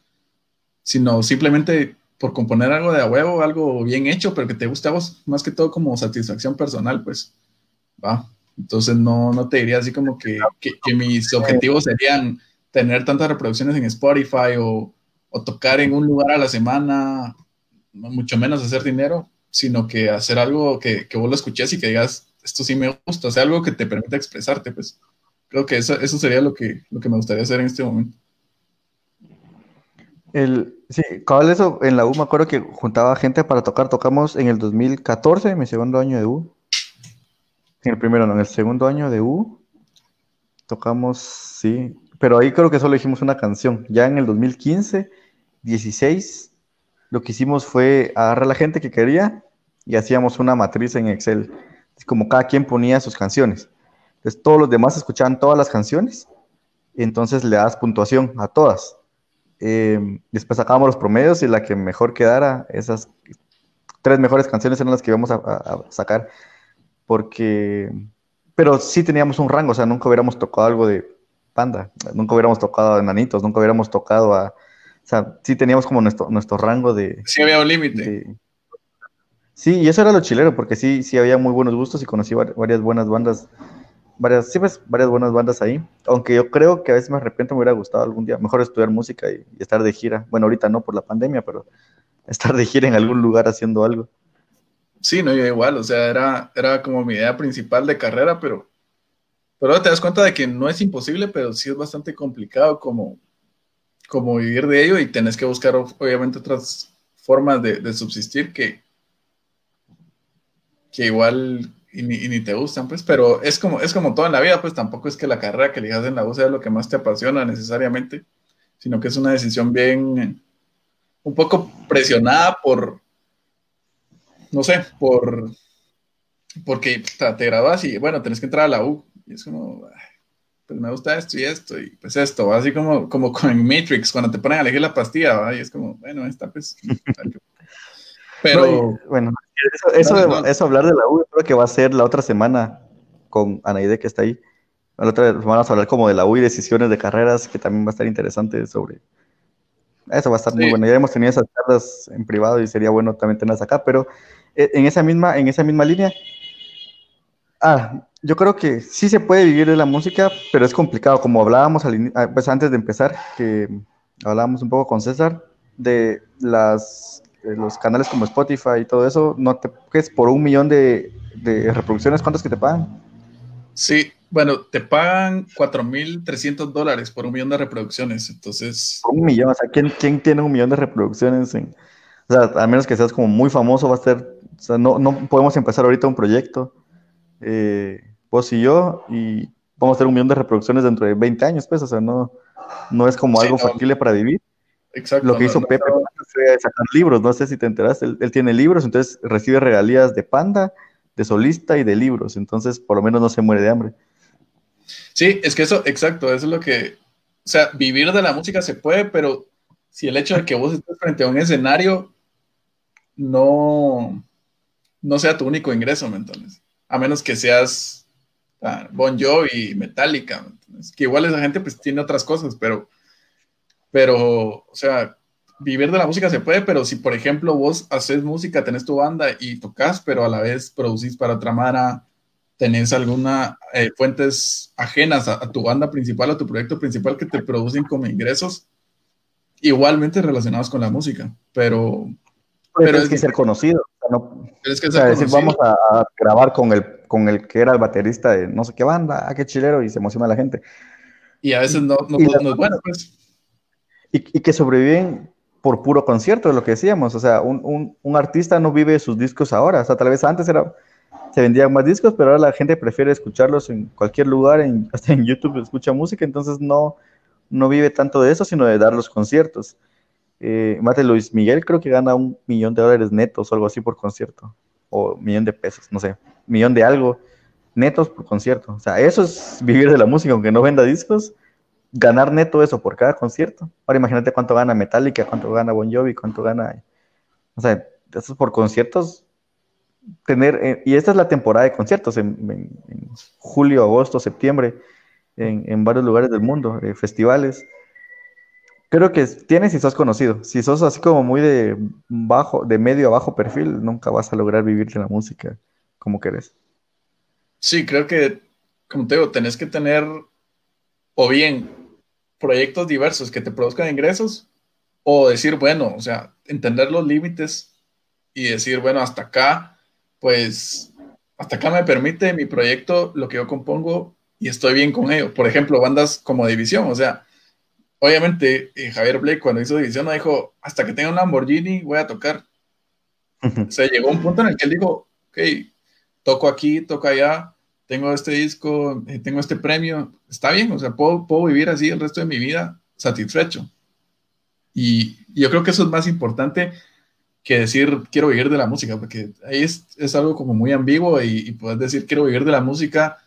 B: sino simplemente por componer algo de a huevo, algo bien hecho, pero que te guste a vos, más que todo como satisfacción personal, pues, va. Entonces no, no te diría así como que, que mis objetivos serían tener tantas reproducciones en Spotify o, o tocar en un lugar a la semana, mucho menos hacer dinero, sino que hacer algo que, que vos lo escuches y que digas, esto sí me gusta, o sea, algo que te permita expresarte, pues creo que eso, eso sería lo que, lo que me gustaría hacer en este momento.
A: El, sí, cabal eso, en la U me acuerdo que juntaba gente para tocar, tocamos en el 2014, mi segundo año de U. En el primero, no, en el segundo año de U. Tocamos, sí, pero ahí creo que solo hicimos una canción. Ya en el 2015 16, lo que hicimos fue agarrar a la gente que quería y hacíamos una matriz en Excel. como cada quien ponía sus canciones. Entonces todos los demás escuchaban todas las canciones. Entonces le das puntuación a todas. Eh, después sacábamos los promedios y la que mejor quedara, esas tres mejores canciones eran las que íbamos a, a sacar. Porque, pero sí teníamos un rango, o sea, nunca hubiéramos tocado algo de panda, nunca hubiéramos tocado a enanitos, nunca hubiéramos tocado a, o sea, sí teníamos como nuestro, nuestro rango de...
B: Sí había un límite.
A: Sí, y eso era lo chilero, porque sí, sí había muy buenos gustos y conocí varias buenas bandas, varias, sí, pues, varias buenas bandas ahí. Aunque yo creo que a veces me arrepiento, me hubiera gustado algún día mejor estudiar música y, estar de gira. Bueno, ahorita no por la pandemia, pero estar de gira en algún lugar haciendo algo.
B: Sí, no, yo igual, o sea, era, era como mi idea principal de carrera, pero, pero te das cuenta de que no es imposible, pero sí es bastante complicado como como vivir de ello y tenés que buscar obviamente otras formas de, subsistir que, que igual y ni, te gustan, pues, pero es como, es como todo en la vida, pues tampoco es que la carrera que elijas en la U sea lo que más te apasiona necesariamente, sino que es una decisión bien, un poco presionada por, no sé, por, porque te grabas y bueno, tenés que entrar a la U, y es como, pues me gusta esto y esto, y pues esto, así como, como con Matrix, cuando te ponen a elegir la pastilla, y es como, bueno, esta pues...
A: Pero... bueno, eso, eso, hablar de la U, creo que va a ser la otra semana con Anaide que está ahí. La otra vamos a hablar como de la U y decisiones de carreras, que también va a estar interesante sobre... Eso va a estar muy bueno. Ya hemos tenido esas charlas en privado y sería bueno también tenerlas acá, pero eh, en esa misma, en esa misma línea, ah, yo creo que sí se puede vivir de la música, pero es complicado, como hablábamos al, ah, pues antes de empezar, que hablábamos un poco con César, de las los canales como Spotify y todo eso, no te es por un millón de, de reproducciones, ¿cuántos que te pagan?
B: Sí, bueno, te pagan 4.300 dólares por un millón de reproducciones, entonces...
A: Un millón, o sea, ¿quién, quién tiene un millón de reproducciones? En, o sea, a menos que seas como muy famoso, va a ser... O sea, no, no podemos empezar ahorita un proyecto, eh, vos y yo, y vamos a tener un millón de reproducciones dentro de 20 años, pues, o sea, no, no es como algo factible para vivir. Exacto. Lo que hizo Pepe fue sacar libros, no sé si te enteraste, él, él tiene libros, entonces recibe regalías de Panda, de solista y de libros, entonces por lo menos no se muere de hambre.
B: Sí, es que eso, exacto, eso es lo que, o sea, vivir de la música se puede, pero si el hecho de que vos estés frente a un escenario no, no sea tu único ingreso, ¿me entiendes? A menos que seas ah, Bon Jovi, Metallica, que igual esa gente pues tiene otras cosas, pero, pero, o sea, vivir de la música se puede, pero si por ejemplo vos haces música, tenés tu banda y tocas, pero a la vez producís para otra mara, tenés alguna eh, fuentes ajenas a, tu banda principal, a tu proyecto principal que te producen como ingresos, igualmente relacionados con la música, pero...
A: Pues pero es que ser conocido. no, es que ser decir, vamos a, grabar con el, con el que era el baterista de no sé qué banda, ah, qué chilero, y se emociona la gente.
B: Y a veces no, no, es bueno, pues.
A: Y, que sobreviven por puro concierto, es lo que decíamos. O sea, un, un, artista no vive sus discos ahora. O sea, tal vez antes era se vendían más discos, pero ahora la gente prefiere escucharlos en cualquier lugar, en, hasta en YouTube escucha música, entonces no, no vive tanto de eso, sino de dar los conciertos. Eh, Mate Luis Miguel creo que gana un millón de dólares netos o algo así por concierto, o millón de pesos, no sé, millón de algo netos por concierto. O sea, eso es vivir de la música, aunque no venda discos, ganar neto eso por cada concierto. Ahora imagínate cuánto gana Metallica, cuánto gana Bon Jovi, cuánto gana... O sea, eso por conciertos tener, eh, y esta es la temporada de conciertos, en, julio, agosto, septiembre, en, varios lugares del mundo, eh, festivales. Creo que tienes si sos conocido. Si sos así como muy de bajo, de medio a bajo perfil, nunca vas a lograr vivir de la música como querés.
B: Sí, creo que, como te digo, tenés que tener o bien proyectos diversos que te produzcan ingresos, o decir, bueno, o sea, entender los límites y decir, bueno, hasta acá pues hasta acá me permite mi proyecto lo que yo compongo y estoy bien con ello. Por ejemplo, bandas como División, o sea, obviamente eh, Javier Blake cuando hizo División no dijo, hasta que tenga un Lamborghini voy a tocar. O sea, llegó un punto en el que él dijo, ok, toco aquí, toco allá, tengo este disco, eh, tengo este premio, está bien, o sea, puedo, puedo vivir así el resto de mi vida satisfecho. Y yo creo que eso es más importante que decir quiero vivir de la música, porque ahí es, es algo como muy ambiguo y, puedes decir quiero vivir de la música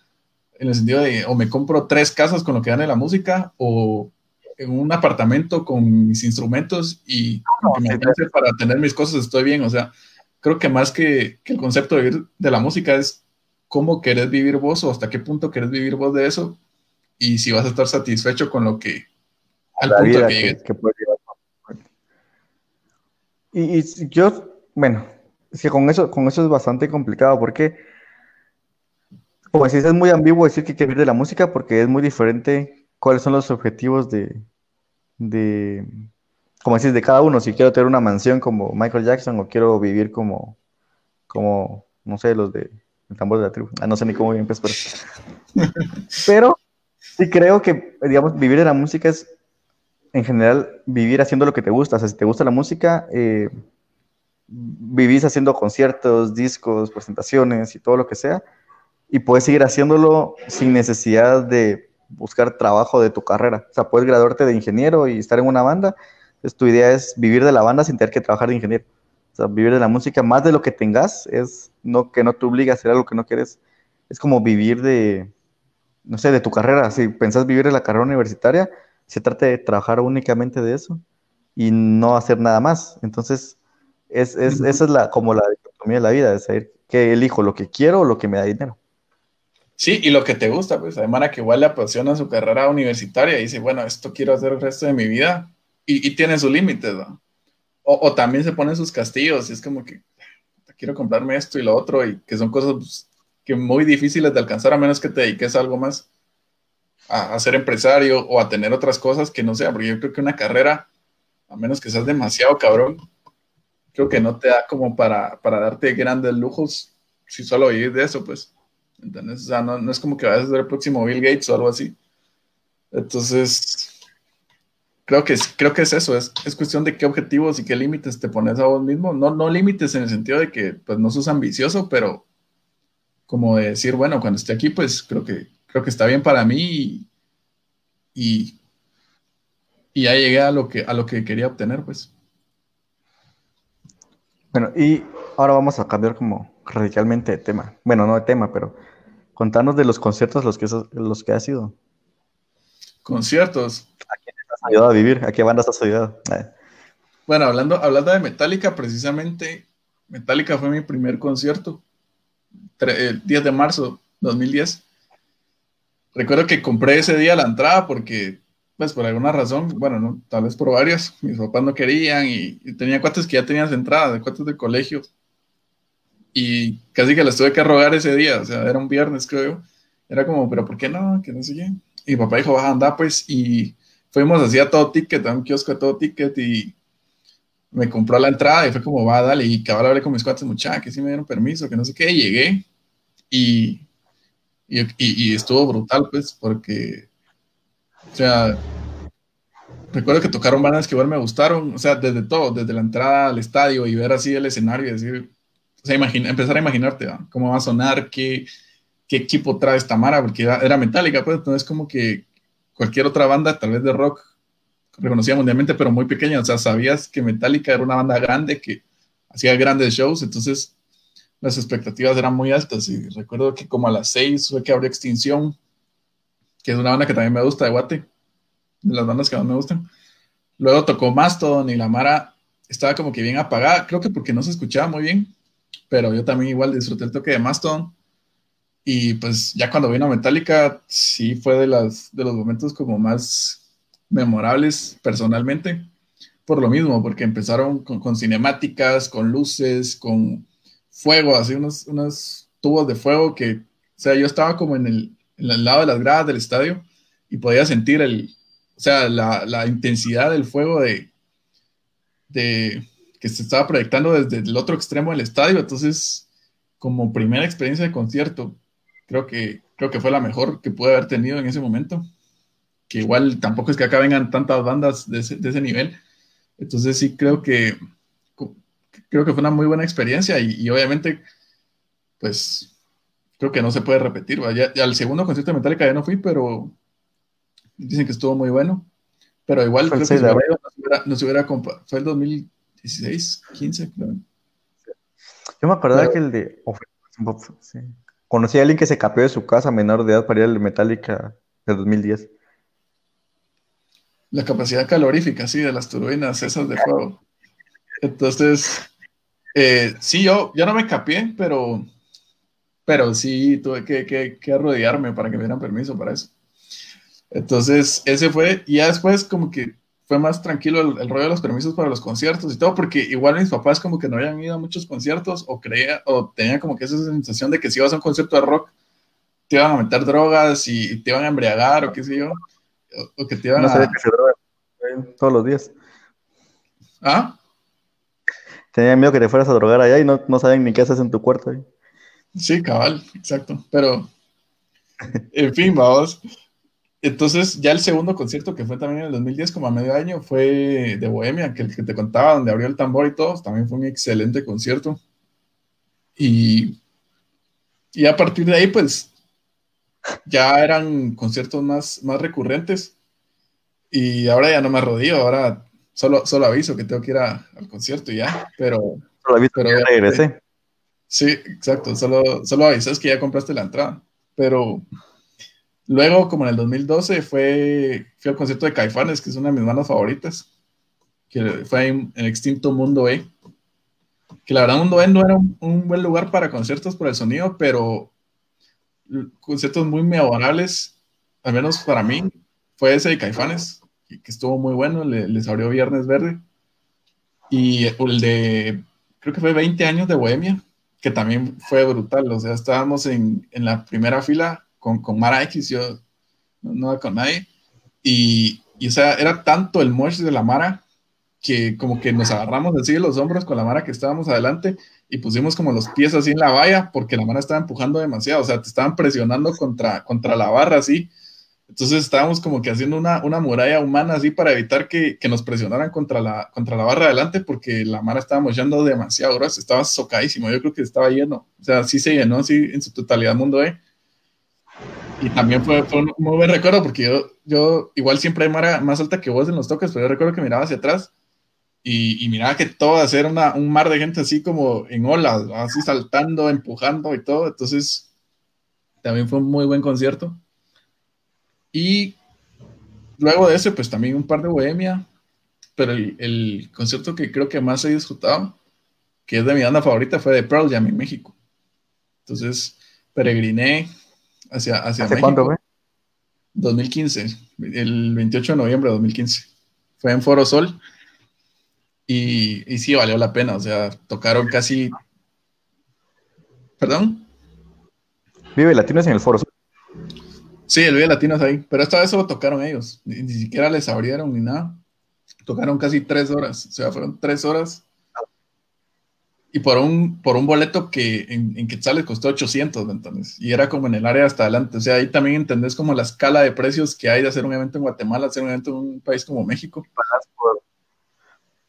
B: en el sentido de o me compro tres casas con lo que gane la música o en un apartamento con mis instrumentos y me para tener mis cosas estoy bien, o sea, creo que más que, que, el concepto de vivir de la música es cómo querés vivir vos o hasta qué punto querés vivir vos de eso y si vas a estar satisfecho con lo que
A: al punto que, que, y, yo, bueno, es que con eso, con eso es bastante complicado porque, como si es muy ambiguo decir que quiere vivir de la música porque es muy diferente cuáles son los objetivos de, de, como decís, de cada uno. Si quiero tener una mansión como Michael Jackson o quiero vivir como, como, no sé, los de el tambor de la tribu. Ah, no sé ni cómo bien, pues, pero... pero sí creo que, digamos, vivir de la música es en general vivir haciendo lo que te gusta. O sea, si te gusta la música, eh, vivís haciendo conciertos, discos, presentaciones y todo lo que sea, y puedes seguir haciéndolo sin necesidad de buscar trabajo de tu carrera. O sea, puedes graduarte de ingeniero y estar en una banda. Entonces, tu idea es vivir de la banda sin tener que trabajar de ingeniero. O sea, vivir de la música más de lo que tengas es no que no te obliga a hacer algo que no quieres. Es como vivir de, no sé, de tu carrera. Si pensás vivir de la carrera universitaria, se trata de trabajar únicamente de eso y no hacer nada más. Entonces, es, es, esa es la, como la dicotomía de la vida, es saber que elijo lo que quiero o lo que me da dinero.
B: Sí, y lo que te gusta, pues, además que igual le apasiona su carrera universitaria y dice, bueno, esto quiero hacer el resto de mi vida, y, y tiene su límite, ¿no? O, también se ponen sus castillos y es como que quiero comprarme esto y lo otro y que son cosas pues, que muy difíciles de alcanzar a menos que te dediques a algo más, a, ser empresario o a tener otras cosas que no sea, porque yo creo que una carrera, a menos que seas demasiado cabrón, creo que no te da como para, para darte grandes lujos si solo vivís de eso, pues. Sea, no, no es como que vayas a ser el próximo Bill Gates o algo así. Entonces, creo que, es, creo que es eso, es, es cuestión de qué objetivos y qué límites te pones a vos mismo. No, no límites en el sentido de que pues, no sos ambicioso, pero como de decir, bueno, cuando esté aquí, pues creo que, creo que está bien para mí y, y, y ya llegué a lo, que, a lo que quería obtener, pues.
A: Bueno, y ahora vamos a cambiar como radicalmente de tema. Bueno, no de tema, pero contanos de los conciertos los que, los que has ido.
B: Conciertos.
A: ¿A quién has ayudado a vivir? ¿A qué bandas has ayudado? Eh.
B: Bueno, hablando, hablando de Metallica, precisamente, Metallica fue mi primer concierto, el 10 de marzo 2010. Recuerdo que compré ese día la entrada porque, pues por alguna razón, bueno, no, tal vez por varias, mis papás no querían y, tenía cuates que ya tenían entradas, de cuates de colegio. Y casi que les tuve que rogar ese día, o sea, era un viernes, creo. Era como, pero ¿por qué no? Que no sé qué. Y mi papá dijo, va, anda, pues, y fuimos así a todo ticket, a un kiosco a todo ticket, y me compró la entrada y fue como, va, dale, y cabal hablé con mis cuates, muchachos, que sí me dieron permiso, que no sé qué, y llegué, y, y, y, estuvo brutal, pues, porque, o sea, recuerdo que tocaron bandas que igual me gustaron, o sea, desde todo, desde la entrada al estadio y ver así el escenario y decir, o sea, imagina, empezar a imaginarte cómo va a sonar, qué, qué equipo trae esta Mara, porque era, era metálica, pues entonces como que cualquier otra banda, tal vez de rock, reconocida mundialmente, pero muy pequeña, o sea, sabías que Metallica era una banda grande que hacía grandes shows, entonces las expectativas eran muy altas y recuerdo que como a las seis fue que abrió Extinción, que es una banda que también me gusta de Guate, de las bandas que más me gustan. Luego tocó Mastodon y la Mara estaba como que bien apagada, creo que porque no se escuchaba muy bien, pero yo también igual disfruté el toque de Mastodon. Y pues ya cuando vino Metallica, sí fue de, las, de los momentos como más memorables personalmente, por lo mismo, porque empezaron con, con cinemáticas, con luces, con fuego, así unos, unos tubos de fuego que, o sea, yo estaba como en el, en lado de las gradas del estadio y podía sentir el, o sea, la, la intensidad del fuego de, de, que se estaba proyectando desde el otro extremo del estadio. Entonces, como primera experiencia de concierto, creo que, creo que fue la mejor que pude haber tenido en ese momento. Que igual tampoco es que acá vengan tantas bandas de ese, de ese nivel. Entonces sí creo que creo que fue una muy buena experiencia y, y obviamente, pues creo que no se puede repetir. Ya, ya, al segundo concierto de Metallica ya no fui, pero dicen que estuvo muy bueno. Pero igual creo que si hubiera, nos hubiera, hubiera fue el 2016, 15, creo.
A: Yo me acordaba pero, que el de sí. Conocí a alguien que se capeó de su casa menor de edad para ir al Metallica de 2010.
B: La capacidad calorífica, sí, de las turbinas esas de fuego. Entonces, eh, sí, yo, yo no me capié, pero, pero sí tuve que, que, que, arrodillarme para que me dieran permiso para eso. Entonces, ese fue, y ya después como que fue más tranquilo el, el, rollo de los permisos para los conciertos y todo, porque igual mis papás como que no habían ido a muchos conciertos o creía, o tenían como que esa sensación de que si ibas a un concierto de rock, te iban a meter drogas y te iban a embriagar o qué sé yo, o, o que te iban
A: no
B: a...
A: que se drogan todos los días.
B: ¿Ah?
A: Tenían miedo que te fueras a drogar allá y no, no saben ni qué haces en tu cuarto. ¿eh?
B: Sí, cabal, exacto, pero en fin, vamos. Entonces, ya el segundo concierto, que fue también en el 2010, como a medio año, fue de Bohemia, que el que te contaba, donde abrió el tambor y todo, también fue un excelente concierto. Y, y a partir de ahí, pues, ya eran conciertos más, más recurrentes. Y ahora ya no me arrodillo, ahora solo, solo aviso que tengo que ir a, al concierto y ya, pero...
A: Solo aviso
B: pero,
A: que ya regresé.
B: Sí, exacto, solo, solo avisas que ya compraste la entrada, pero... Luego, como en el 2012, fue, fui al concierto de Caifanes, que es una de mis bandas favoritas, que fue en el extinto Mundo E. Que la verdad, Mundo E no era un, buen lugar para conciertos por el sonido, pero conciertos muy memorables, al menos para mí, fue ese de Caifanes. que, estuvo muy bueno, les abrió Viernes Verde. Y el de, creo que fue 20 años de Bohemia, que también fue brutal. O sea, estábamos en, en la primera fila con, con Mara X, yo no, no con nadie. Y, y, o sea, era tanto el mosh de la Mara que como que nos agarramos así de los hombros con la Mara que estábamos adelante y pusimos como los pies así en la valla porque la Mara estaba empujando demasiado. O sea, te estaban presionando contra, contra la barra así. Entonces estábamos como que haciendo una, una muralla humana así para evitar que, que, nos presionaran contra la, contra la barra adelante porque la mara estaba mollando demasiado grueso, estaba socadísimo, yo creo que estaba lleno, o sea, sí se llenó así en su totalidad mundo E. Y también fue, fue, un muy buen recuerdo porque yo, yo igual siempre hay más alta que vos en los toques, pero yo recuerdo que miraba hacia atrás y, y miraba que todo era una, un mar de gente así como en olas, así saltando, empujando y todo, entonces también fue un muy buen concierto. Y luego de ese, pues también un par de Bohemia, pero el, el, concierto que creo que más he disfrutado, que es de mi banda favorita, fue de Pearl Jam en México. Entonces, peregriné hacia, hacia
A: ¿Hace cuándo, güey?
B: 2015, el 28 de noviembre de 2015. Fue en Foro Sol. Y, y sí, valió la pena. O sea, tocaron casi. ¿Perdón?
A: Vive Latinos en el Foro Sol.
B: Sí, el Vive Latinos ahí, pero esta vez solo tocaron ellos, ni, ni, siquiera les abrieron ni nada. Tocaron casi tres horas, o sea, fueron tres horas. Y por un, por un boleto que en, en Quetzal les costó 800, entonces, y era como en el área hasta adelante. O sea, ahí también entendés como la escala de precios que hay de hacer un evento en Guatemala, hacer un evento en un país como México.
A: Por,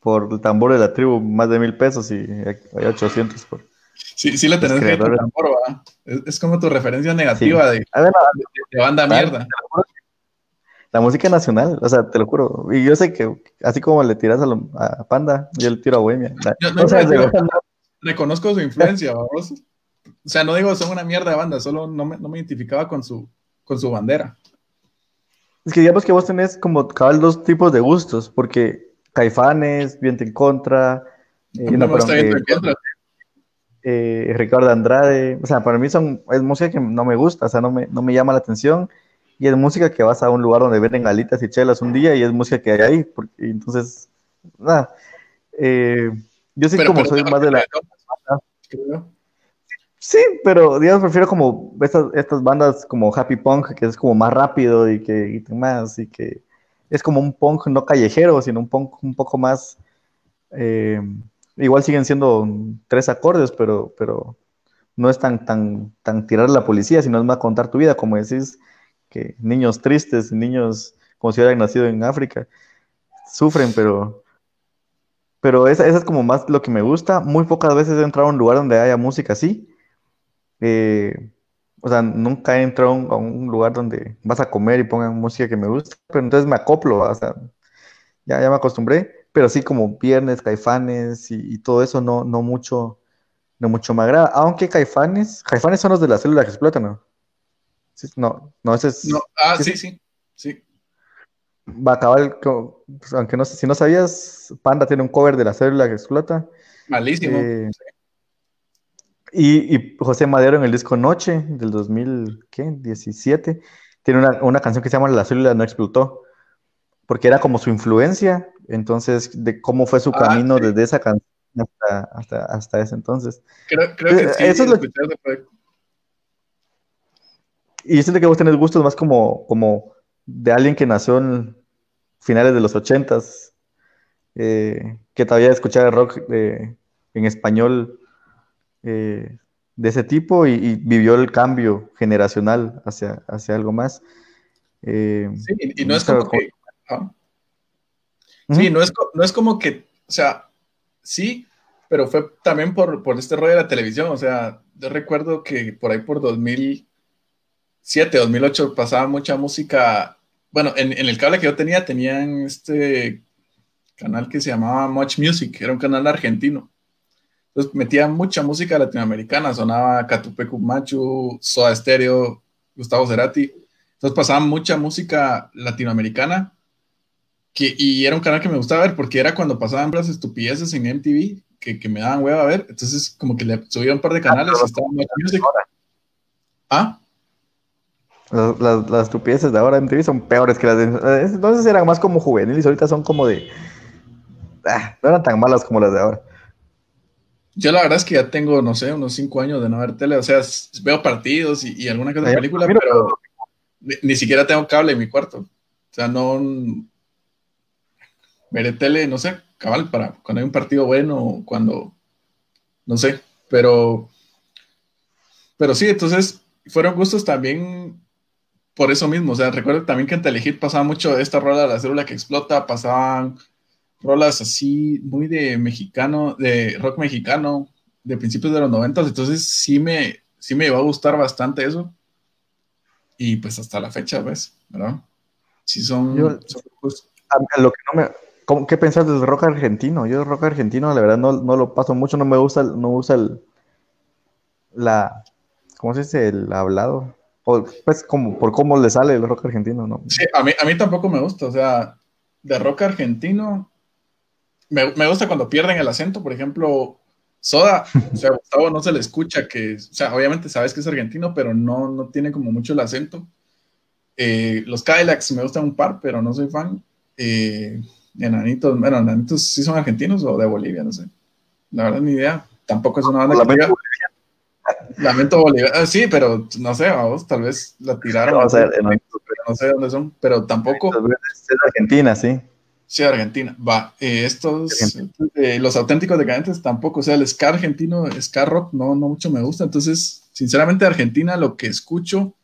A: por el tambor de la tribu, más de mil pesos y hay 800 por.
B: Sí, sí le tenés que tambor, ¿va? Es, es, como tu referencia negativa sí. de, ver, de, de, banda mierda.
A: La música nacional, o sea, te lo juro. Y yo sé que así como le tiras a, lo, a Panda, yo le tiro a Bohemia.
B: Yo, no, o sea, yo, reconozco su influencia, vamos. O sea, no digo son una mierda de banda, solo no me, no me identificaba con su, con su bandera.
A: Es que digamos que vos tenés como cabal dos tipos de gustos, porque Caifanes, Viento en Contra,
B: eh, no, no, perdón, eh, en contra
A: eh, Ricardo Andrade, o sea, para mí son, es música que no me gusta, o sea, no me, no me llama la atención, y es música que vas a un lugar donde venden alitas y chelas un día, y es música que hay ahí, porque, entonces, nada, eh, yo sí pero, como pero, soy más de la... Creo. Sí, pero digamos, prefiero como estas, estas bandas como Happy Punk, que es como más rápido y que y más, y que es como un punk no callejero, sino un punk un poco más... Eh, igual siguen siendo tres acordes, pero, pero no es tan, tan, tan tirar a la policía, sino es más contar tu vida, como decís, que niños tristes, niños como si hubieran nacido en África, sufren, pero, pero esa, esa es como más lo que me gusta. Muy pocas veces he entrado a un lugar donde haya música así. Eh, o sea, nunca he entrado a un lugar donde vas a comer y pongan música que me gusta, pero entonces me acoplo, o sea, ya, ya me acostumbré pero sí como Viernes, Caifanes y, y, todo eso no, no mucho, no mucho me agrada. Aunque Caifanes, Caifanes son los de la célula que explotan, ¿no? Sí, no, no, ese es.
B: No, ah, sí, sí, sí.
A: Va a acabar, pues, aunque no sé, si no sabías, Panda tiene un cover de la célula que explota.
B: Malísimo. Eh,
A: y, y, José Madero en el disco Noche del 2017 tiene una, una canción que se llama La célula no explotó porque era como su influencia, entonces, de cómo fue su ah, camino sí. desde esa canción hasta, hasta, hasta, ese entonces.
B: Creo, creo que sí,
A: Eso es lo que... Y siento que vos tenés gustos más como, como de alguien que nació en finales de los ochentas, eh, que todavía escuchaba rock eh, en español eh, de ese tipo y, y, vivió el cambio generacional hacia, hacia algo más.
B: sí, y no es como que ¿Ah? Sí, no es, no es como que, o sea, sí, pero fue también por, por este rollo de la televisión. O sea, yo recuerdo que por ahí por 2007, 2008 pasaba mucha música. Bueno, en, en el cable que yo tenía, tenían este canal que se llamaba Much Music, era un canal argentino. Entonces metía mucha música latinoamericana, sonaba Catupecu Machu, Soda Stereo, Gustavo Cerati. Entonces pasaba mucha música latinoamericana que, y era un canal que me gustaba ver porque era cuando pasaban las estupideces en MTV que, que me daban hueva a ver. Entonces, como que le subía un par de canales ah, y estaba Much Music. ¿Ah?
A: Las, las, estupideces de ahora en MTV son peores que las de... Entonces eran más como juveniles, ahorita son como de... Ah, no eran tan malas como las de ahora.
B: Yo la verdad es que ya tengo, no sé, unos cinco años de no ver tele. O sea, veo partidos y, alguna que otra película, pero ni, siquiera tengo cable en mi cuarto. O sea, no... Veré tele, no sé, cabal, para cuando hay un partido bueno, cuando... No sé, pero... Pero sí, entonces fueron gustos también por eso mismo. O sea, recuerdo también que en Telehit pasaba mucho esta rola de la célula que explota, pasaban rolas así muy de mexicano, de rock mexicano, de principios de los noventas. Entonces sí me, sí me iba a gustar bastante eso. Y pues hasta la fecha, ¿ves? ¿Verdad? Sí son... lo
A: que no me... ¿Qué pensás del rock argentino? Yo el rock argentino, la verdad, no, no lo paso mucho, no me gusta, no usa el, la, ¿cómo se dice? El hablado. Pues como por cómo le sale el rock argentino, ¿no?
B: Sí, a mí, a mí tampoco me gusta, o sea, de rock argentino, me, me gusta cuando pierden el acento, por ejemplo, Soda, o sea, Gustavo no se le escucha que, o sea, obviamente sabes que es argentino, pero no, no tiene como mucho el acento. Eh, los Cadillacs me gustan un par, pero no soy fan. Eh, enanitos, bueno, Enanitos sí son argentinos o de Bolivia, no sé. La verdad, ni idea. Tampoco es una banda que Lamento Bolívar. Ah, sí, pero no sé, vamos, tal vez la tiraron. No, sé, no, sé dónde son, pero tampoco.
A: Es Argentina, sí.
B: Sí, Argentina. Va. Eh, estos, eh, los auténticos decadentes tampoco. O sea, el ska argentino, ska rock, no, no mucho me gusta. Entonces, sinceramente, Argentina, lo que escucho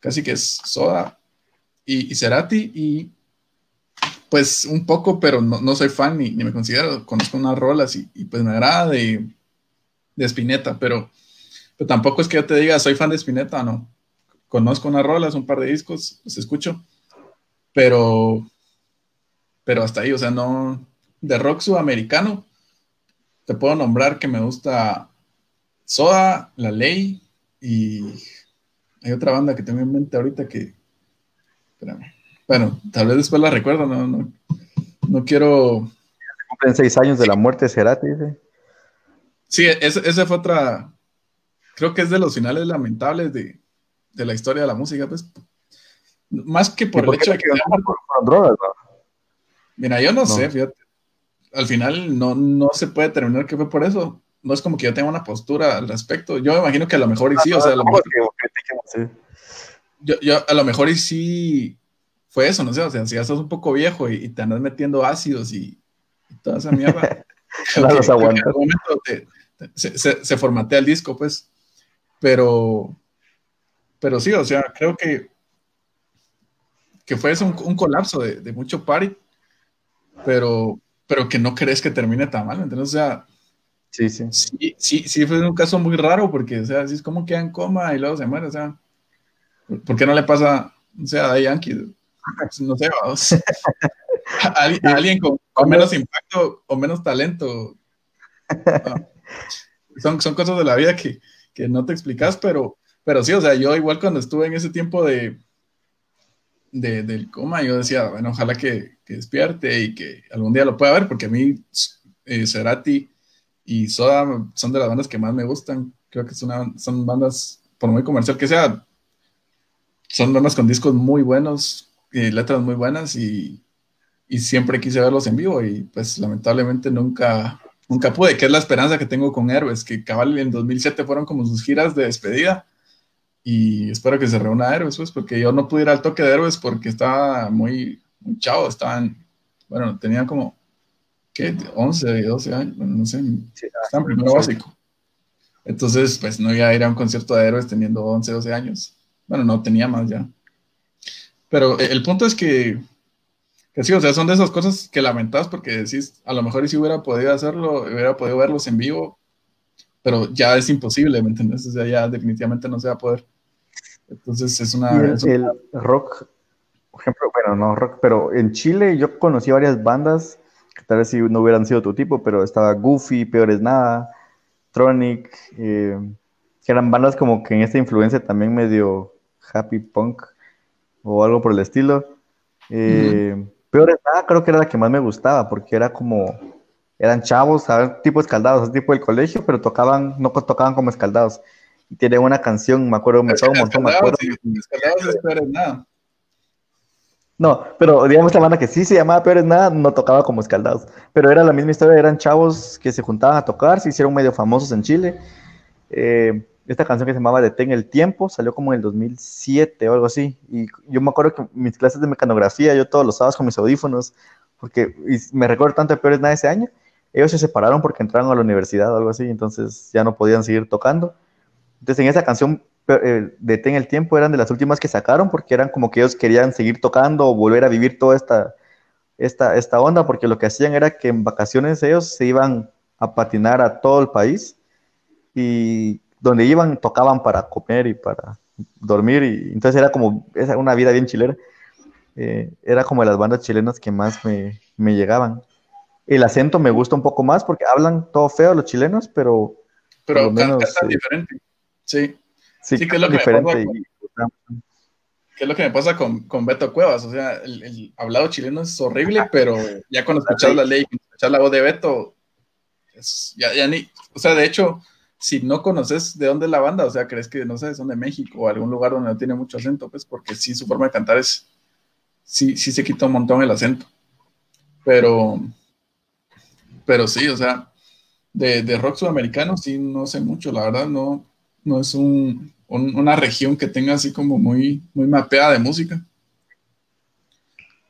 B: casi que es Soda y, y Cerati y pues un poco, pero no, no soy fan ni, ni, me considero. Conozco unas rolas y, y pues me agrada de, de Spinetta, pero pero tampoco es que yo te diga, soy fan de Spinetta, no. Conozco unas rolas, un par de discos, los escucho, pero, pero hasta ahí, o sea, no. De rock sudamericano, te puedo nombrar que me gusta Soda, La Ley y hay otra banda que tengo en mente ahorita que. Espérame. Bueno, tal vez después la recuerdo, no, no, no quiero.
A: Cumplen seis años de la muerte de Cerati, dice.
B: Sí, esa fue otra, creo que es de los finales lamentables de, la historia de la música, pues. Más que por el hecho de que... Por, drogas, Mira, yo no, sé, fíjate. Al final no, no se puede terminar que fue por eso. No es como que yo tenga una postura al respecto. Yo me imagino que a lo mejor y sí, o sea, a lo mejor... Yo, a lo mejor y sí fue eso, no sé, o sea, si ya estás un poco viejo y, te andas metiendo ácidos y, toda esa mierda. se, se, formatea el disco, pues. Pero, pero sí, o sea, creo que, que fue eso un, colapso de, mucho party, pero, pero que no crees que termine tan mal, entonces, o sea,
A: sí, sí.
B: Sí, sí, sí fue un caso muy raro porque, o sea, así es como queda en coma y luego se muere, o sea, ¿por qué no le pasa, o sea, a Yankee? No sé, vamos. A, alguien con, menos impacto o menos talento. Son, son cosas de la vida que, que no te explicas, pero, pero sí, o sea, yo igual cuando estuve en ese tiempo de, de del coma, yo decía, bueno, ojalá que, despierte y que algún día lo pueda ver, porque a mí eh, Cerati y Soda son de las bandas que más me gustan. Creo que son, bandas, por muy comercial que sea, son bandas con discos muy buenos, y letras muy buenas y, y siempre quise verlos en vivo y pues lamentablemente nunca, nunca pude, que es la esperanza que tengo con Héroes, que cabal en 2007 fueron como sus giras de despedida y espero que se reúna Héroes, pues, porque yo no pude ir al toque de Héroes porque estaba muy, muy chavo, estaban, bueno, tenían como, ¿qué? 11, 12 años, bueno, no sé, estaban primero básico. Entonces, pues no iba a ir a un concierto de Héroes teniendo 11, 12 años. Bueno, no tenía más ya. Pero el punto es que sí, o sea, son de esas cosas que lamentas porque decís, a lo mejor si hubiera podido hacerlo, hubiera podido verlos en vivo, pero ya es imposible, ¿me entiendes? O sea, ya definitivamente no se va a poder. Entonces es una...
A: el, rock, por ejemplo, bueno, no rock, pero en Chile yo conocí varias bandas que tal vez si no hubieran sido tu tipo, pero estaba Goofy, Peor es Nada, Tronic, eh, que eran bandas como que en esta influencia también medio happy punk o algo por el estilo. Eh, Peor nada, creo que era la que más me gustaba, porque era como, eran chavos, tipo escaldados, tipo del colegio, pero tocaban, no tocaban como escaldados. y tiene una canción, me acuerdo, me acuerdo un montón, me acuerdo.
B: nada.
A: No, pero digamos la banda que sí se llamaba Peores Nada no tocaba como Escaldados, pero era la misma historia, eran chavos que se juntaban a tocar, se hicieron medio famosos en Chile. Eh, esta canción que se llamaba Detén el Tiempo salió como en el 2007 o algo así, y yo me acuerdo que mis clases de mecanografía, yo todos los sábados con mis audífonos, porque me recuerdo tanto de Peores Nada ese año, ellos se separaron porque entraron a la universidad o algo así, entonces ya no podían seguir tocando. Entonces en esa canción eh, Detén el Tiempo eran de las últimas que sacaron porque eran como que ellos querían seguir tocando o volver a vivir toda esta, esta, esta onda, porque lo que hacían era que en vacaciones ellos se iban a patinar a todo el país y donde iban tocaban para comer y para dormir y entonces era como una vida bien chilera. Eh, era como de las bandas chilenas que más me, me, llegaban. El acento me gusta un poco más porque hablan todo feo los chilenos, pero...
B: Pero menos, cantan diferente, sí. Sí, que es lo que diferente. Me pasa con, ¿Qué es lo que me pasa con, con Beto Cuevas? O sea, el, hablado chileno es horrible, pero ya cuando escuchas la ley, cuando escuchas la voz de Beto, ya, ya ni. O sea, de hecho, si no conoces de dónde es la banda, o sea, crees que, no sé, son de México o algún lugar donde no tiene mucho acento, pues porque sí, su forma de cantar es. Sí, sí se quita un montón el acento. Pero. Pero sí, o sea, de, de rock sudamericano sí no sé mucho, la verdad, no, no es un, una región que tenga así como muy, muy mapeada de música.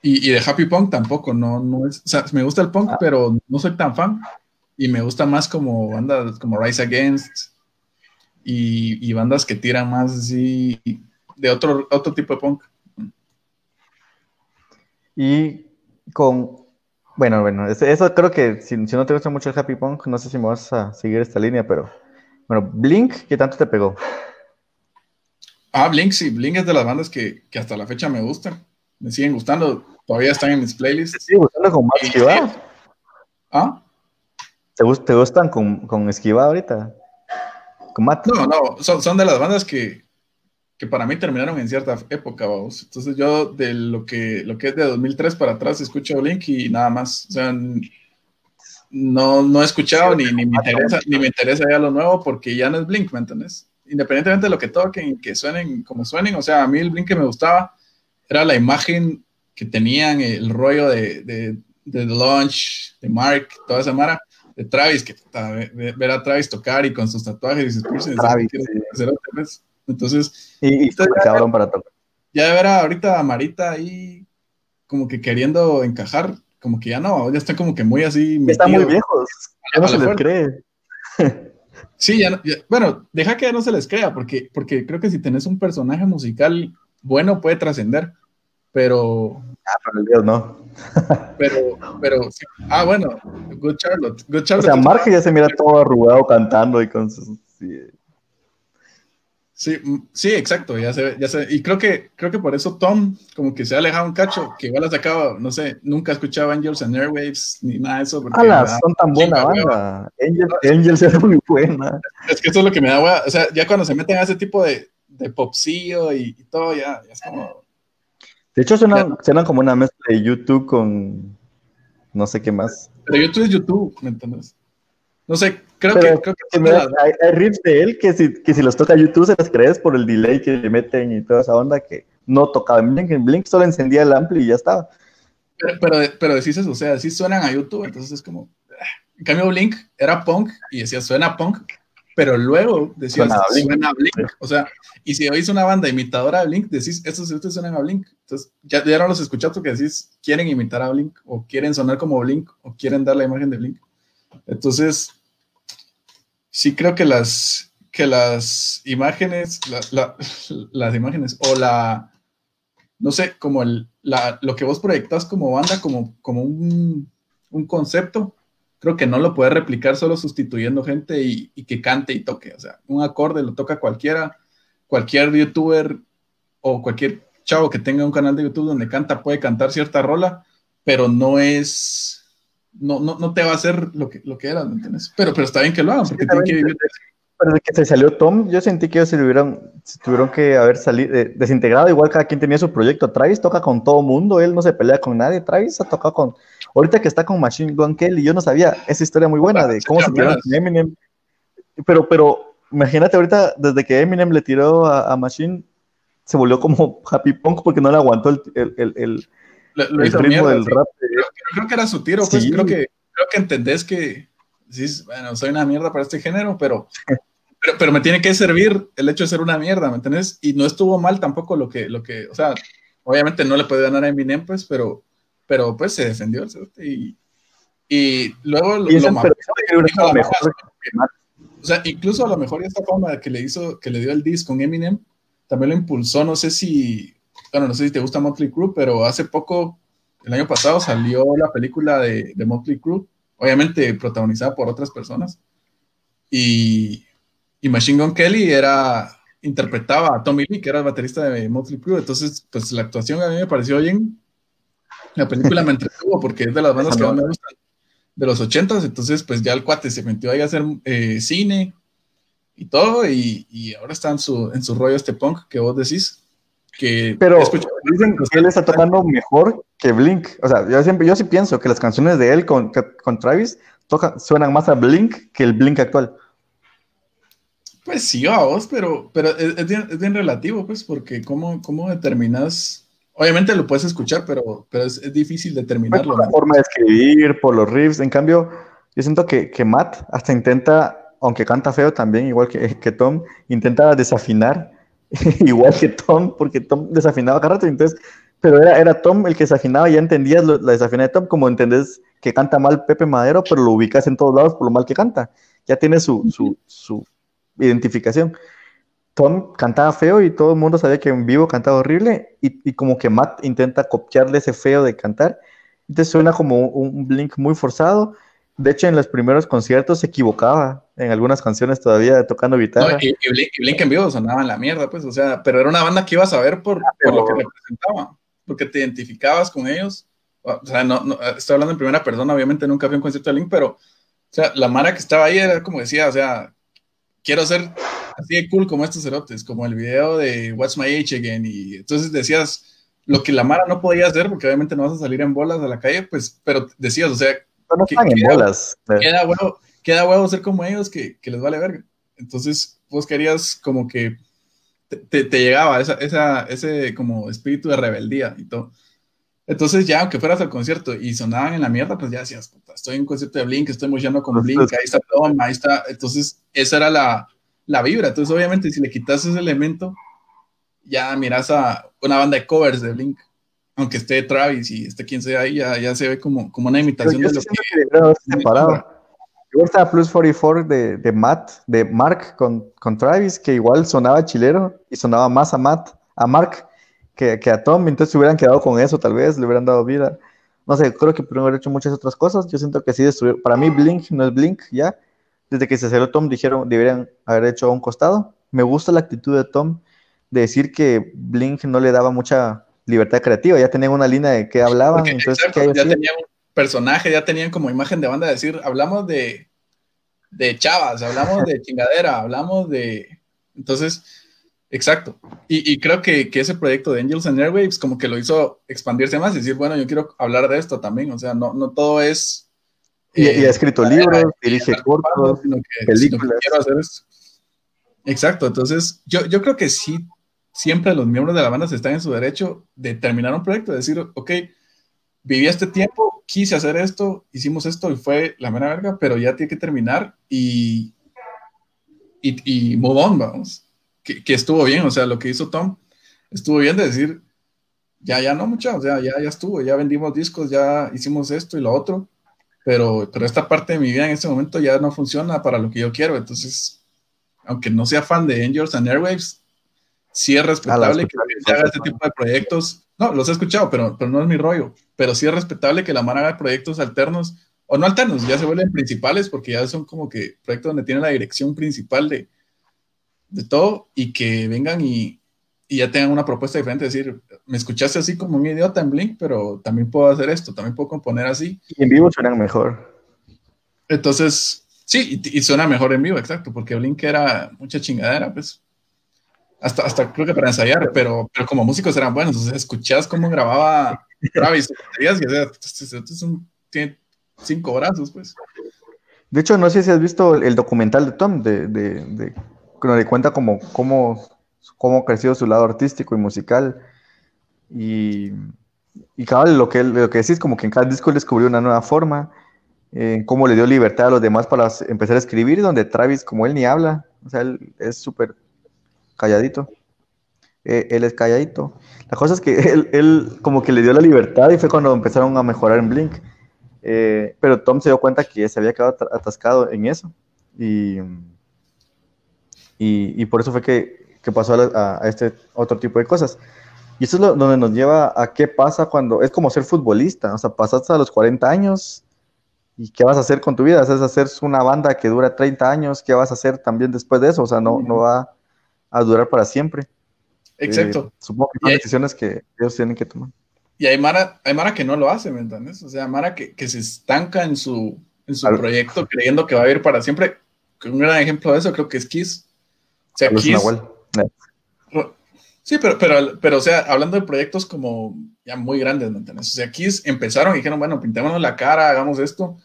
B: Y, de Happy Punk tampoco, no, no es, o sea, me gusta el punk, ah. pero no soy tan fan. Y me gusta más como bandas como Rise Against y, bandas que tiran más así de otro, otro tipo de punk.
A: Y con, bueno, bueno, eso, creo que si, si, no te gusta mucho el Happy Punk, no sé si me vas a seguir esta línea, pero bueno, Blink, ¿qué tanto te pegó?
B: Ah, Blink, sí, Blink es de las bandas que, hasta la fecha me gustan. Me siguen gustando, todavía están en mis playlists.
A: ¿Te gustando con?
B: ¿Ah?
A: ¿Te, ¿Te, gustan con, con esquiva ahorita? ¿Con Matt?
B: No, no, son, de las bandas que, para mí terminaron en cierta época, vamos. Entonces yo de lo que, lo que es de 2003 para atrás escucho Blink y nada más. O sea, no, no he escuchado ni, ni, me interesa, ni me interesa ya lo nuevo porque ya no es Blink, ¿me entiendes? Independientemente de lo que toquen, que suenen como suenen, o sea, a mí el Blink que me gustaba era la imagen que tenían, el rollo de, de, de The Launch, de Mark, toda esa mara, de Travis, que ver a Travis tocar y con sus tatuajes y sus Travis, Entonces,
A: y, ya, cabrón para tocar.
B: Ya de ver ahorita a Marita ahí como que queriendo encajar, como que ya no, ya está como que muy así.
A: Están muy viejos, ya no se les cree.
B: Sí, ya, bueno, deja que ya no se les crea, porque, porque creo que si tenés un personaje musical bueno puede trascender, pero...
A: Ah, pero el Dios no.
B: pero, pero, ah, bueno, Good Charlotte. Good Charlotte
A: o sea, Mark ya se mira todo arrugado cantando y con sus...
B: Sí, mm, sí, exacto, ya se, ya se, y creo que, creo que por eso Tom como que se ha alejado un cacho, que igual ha sacado, no sé, nunca escuchaba Angels and Airwaves ni nada de eso.
A: ¡Hala! Son tan buena banda. Angels, es muy buena.
B: Es que eso es lo que me da hueá, o sea, ya cuando se meten a ese tipo de, de popsillo y, todo, ya, ya, es como...
A: De hecho, suenan, suenan como una mezcla de YouTube con no sé qué más.
B: Pero YouTube es YouTube, ¿me entiendes? No sé, creo que, creo que
A: hay, riffs de él que si, que si los toca YouTube se las crees por el delay que le meten y toda esa onda que no tocaba en Blink. En Blink solo encendía el ampli y ya estaba.
B: Pero, pero, pero decís eso, o sea, sí suenan a YouTube, entonces es como. Ah. En cambio, Blink era punk y decía suena punk, pero luego decías suena, a Blink. O sea, y si oís una banda imitadora de Blink, decís estos, estos suenan a Blink. Entonces ya, ya no los escuchas porque decís quieren imitar a Blink o quieren sonar como Blink o quieren dar la imagen de Blink. Entonces, sí creo que las, que las imágenes, las imágenes o la, no sé, como el, la, lo que vos proyectas como banda, como, como un, un, concepto, creo que no lo puedes replicar solo sustituyendo gente y, y, que cante y toque. O sea, un acorde lo toca cualquiera, cualquier youtuber o cualquier chavo que tenga un canal de YouTube donde canta puede cantar cierta rola, pero no es no, no, no te va a hacer lo que, lo que era, ¿me entiendes? Pero, pero está bien que lo hagan, porque tienen que vivir.
A: Pero de que se salió Tom, yo sentí que ellos se tuvieron, tuvieron que haber salido, eh, desintegrado, igual cada quien tenía su proyecto. Travis toca con todo mundo, él no se pelea con nadie. Travis ha tocado con, ahorita que está con Machine Gun Kelly, yo no sabía esa historia muy buena de cómo se tiraron con Eminem. Pero, pero imagínate ahorita, desde que Eminem le tiró a, Machine, se volvió como Happy Punk porque no le aguantó el, el, el,
B: ritmo del rap. Creo, que era su tiro, pues creo, que, creo que entendés que, sí, bueno, soy una mierda para este género, pero, pero, pero, me tiene que servir el hecho de ser una mierda, ¿me entiendes? Y no estuvo mal tampoco lo que, lo que o sea, obviamente no le puede ganar a Eminem, pues, pero, pero pues se defendió, y, y luego lo, mejor, o sea, incluso a lo mejor esta fama que le hizo, que le dio el disc con Eminem, también lo impulsó, no sé si, bueno, no sé si te gusta Motley Crue, pero hace poco, el año pasado, salió la película de, de Motley Crue, obviamente protagonizada por otras personas, y, y Machine Gun Kelly era, interpretaba a Tommy Lee, que era el baterista de Motley Crue, entonces, pues la actuación a mí me pareció bien, la película me entretuvo porque es de las bandas que más me gustan de los ochentas, entonces pues ya el cuate se metió ahí a hacer eh, cine y todo, y, y, ahora está en su, en su rollo este punk que vos decís. Que
A: Pero dicen que él está tocando mejor que Blink. O sea, yo siempre, yo sí pienso que las canciones de él con, con Travis tocan, suenan más a Blink que el Blink actual.
B: Pues sí, a vos, pero, pero es, bien, es bien relativo, pues, porque ¿cómo, cómo determinas Obviamente lo puedes escuchar, pero, pero es, difícil determinarlo.
A: Por la forma de escribir, por los riffs. En cambio, yo siento que, que Matt hasta intenta, aunque canta feo también, igual que, que Tom, intenta desafinar, igual que Tom, porque Tom desafinaba cada rato. Entonces, pero era, era Tom el que desafinaba, ya entendías la desafinada de Tom, como entendés que canta mal Pepe Madero, pero lo ubicas en todos lados por lo mal que canta. Ya tiene su, su, su identificación. Tom cantaba feo y todo el mundo sabía que en vivo cantaba horrible y, como que Matt intenta copiarle ese feo de cantar. Entonces suena como un, Blink muy forzado. De hecho, en los primeros conciertos se equivocaba en algunas canciones todavía tocando guitarra.
B: y, Blink, en vivo sonaba la mierda, pues, o sea, pero era una banda que ibas a ver por, por lo que representaba, porque te identificabas con ellos. O sea, no, no, estoy hablando en primera persona, obviamente nunca fui a un concierto de Blink, pero, o sea, la Mara que estaba ahí era como decía, o sea, quiero ser así de cool como estos cerotes, como el video de What's My Age Again. Y entonces decías lo que la Mara no podía hacer, porque obviamente no vas a salir en bolas a la calle, pues, pero decías, o sea,
A: no están en bolas.
B: Queda huevo, queda huevo ser como ellos que, que, les vale verga. Entonces, vos querías como que te, te, llegaba esa, esa, ese como espíritu de rebeldía y todo. Entonces ya, aunque fueras al concierto y sonaban en la mierda, pues ya decías, puta, estoy en un concierto de Blink, estoy mollando con Blink, ahí está Tom, ahí está. Entonces, esa era la, la vibra. Entonces, obviamente, si le quitas ese elemento, ya miras a una banda de covers de Blink. Aunque esté Travis y esté quien sea ahí, ya, ya se ve como, como una imitación de lo que...
A: separado. Estaba Plus 44 de, de Matt, de Mark con, con, Travis, que igual sonaba chilero y sonaba más a Matt, a Mark que, que a Tom. Entonces se hubieran quedado con eso, tal vez, le hubieran dado vida. No sé, creo que pudieron haber hecho muchas otras cosas. Yo siento que sí destruyeron. Para mí, Blink no es Blink, ya desde que se cerró Tom, dijeron deberían haber hecho a un costado. Me gusta la actitud de Tom de decir que Blink no le daba mucha libertad creativa, ya tenían una línea de qué hablaban. entonces,
B: ya tenían un personaje, ya tenían como imagen de banda de decir, hablamos de, de chavas, hablamos de chingadera, hablamos de... Entonces, exacto. Y, creo que, que, ese proyecto de Angels and Airwaves como que lo hizo expandirse más y decir, bueno, yo quiero hablar de esto también, o sea, no, no todo es
A: y, ha eh, escrito libros, dirige cortos, películas.
B: Exacto, entonces yo, yo creo que sí, siempre los miembros de la banda están en su derecho de terminar un proyecto, de decir, ok, viví este tiempo, quise hacer esto, hicimos esto y fue la mera verga, pero ya tiene que terminar y, y, y move on, vamos. Que, que, estuvo bien, o sea, lo que hizo Tom estuvo bien de decir, ya, ya no mucho, o sea, ya, ya estuvo, ya vendimos discos, ya hicimos esto y lo otro pero, pero esta parte de mi vida en este momento ya no funciona para lo que yo quiero. Entonces, aunque no sea fan de Angels and Airwaves, sí es respetable que se haga este tipo de proyectos. No, los he escuchado, pero, pero no es mi rollo. Pero sí es respetable que la mano haga proyectos alternos, o no alternos, ya se vuelven principales porque ya son como que proyectos donde tienen la dirección principal de, de todo y que vengan y, y ya tengan una propuesta diferente, decir, me escuchaste así como un idiota en Blink, pero también puedo hacer esto, también puedo componer así.
A: Y en vivo suenan mejor.
B: Entonces, sí, y, suena mejor en vivo, exacto, porque Blink era mucha chingadera, pues. Hasta, hasta creo que para ensayar, pero, pero como músicos eran buenos, sea, escuchás cómo grababa Travis, y o sea, este es un, tiene cinco brazos, pues.
A: De hecho, no sé si has visto el documental de Tom, de, de, le cuenta cómo, cómo ha crecido su lado artístico y musical. Y, y lo que, lo que decís, como que en cada disco descubrió una nueva forma, eh, cómo le dio libertad a los demás para empezar a escribir, donde Travis, como él ni habla, o sea, él es súper calladito. Eh, él es calladito. La cosa es que él, él, como que le dio la libertad y fue cuando empezaron a mejorar en Blink. Eh, pero Tom se dio cuenta que se había quedado atascado en eso. Y, y, por eso fue que, que pasó a, a, este otro tipo de cosas. Y eso es lo, donde nos lleva a qué pasa cuando es como ser futbolista. O sea, pasaste a los 40 años y qué vas a hacer con tu vida. ¿Es hacer una banda que dura 30 años? ¿Qué vas a hacer también después de eso? O sea, no, no va a durar para siempre.
B: Exacto.
A: Eh, supongo que son decisiones que ellos tienen que tomar.
B: Y hay Mara, hay Mara que no lo hace, ¿me entiendes? O sea, Mara que, que se estanca en su, en su proyecto creyendo que va a ir para siempre. Un gran ejemplo de eso creo que es Kiss. Sea, Kiss. Sí, pero, pero, pero, o sea, hablando de proyectos como ya muy grandes, ¿me entiendes? O sea, Kiss empezaron y dijeron, bueno, pintémonos la cara, hagamos esto,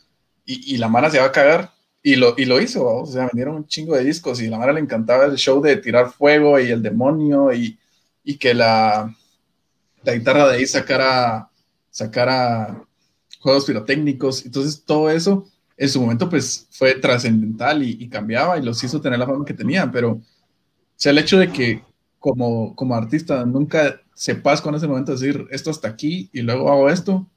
B: y, y la Mara se va a cagar. Y lo, y lo hizo, o sea, vendieron un chingo de discos y la Mara le encantaba el show de tirar fuego y el demonio y, y que la, la guitarra de ahí sacara, sacara juegos pirotécnicos. Entonces todo eso en su momento pues fue trascendental y, cambiaba y los hizo tener la fama que tenían, pero sea, el hecho de que como, como artista nunca sepas con ese momento decir esto hasta aquí y luego hago esto,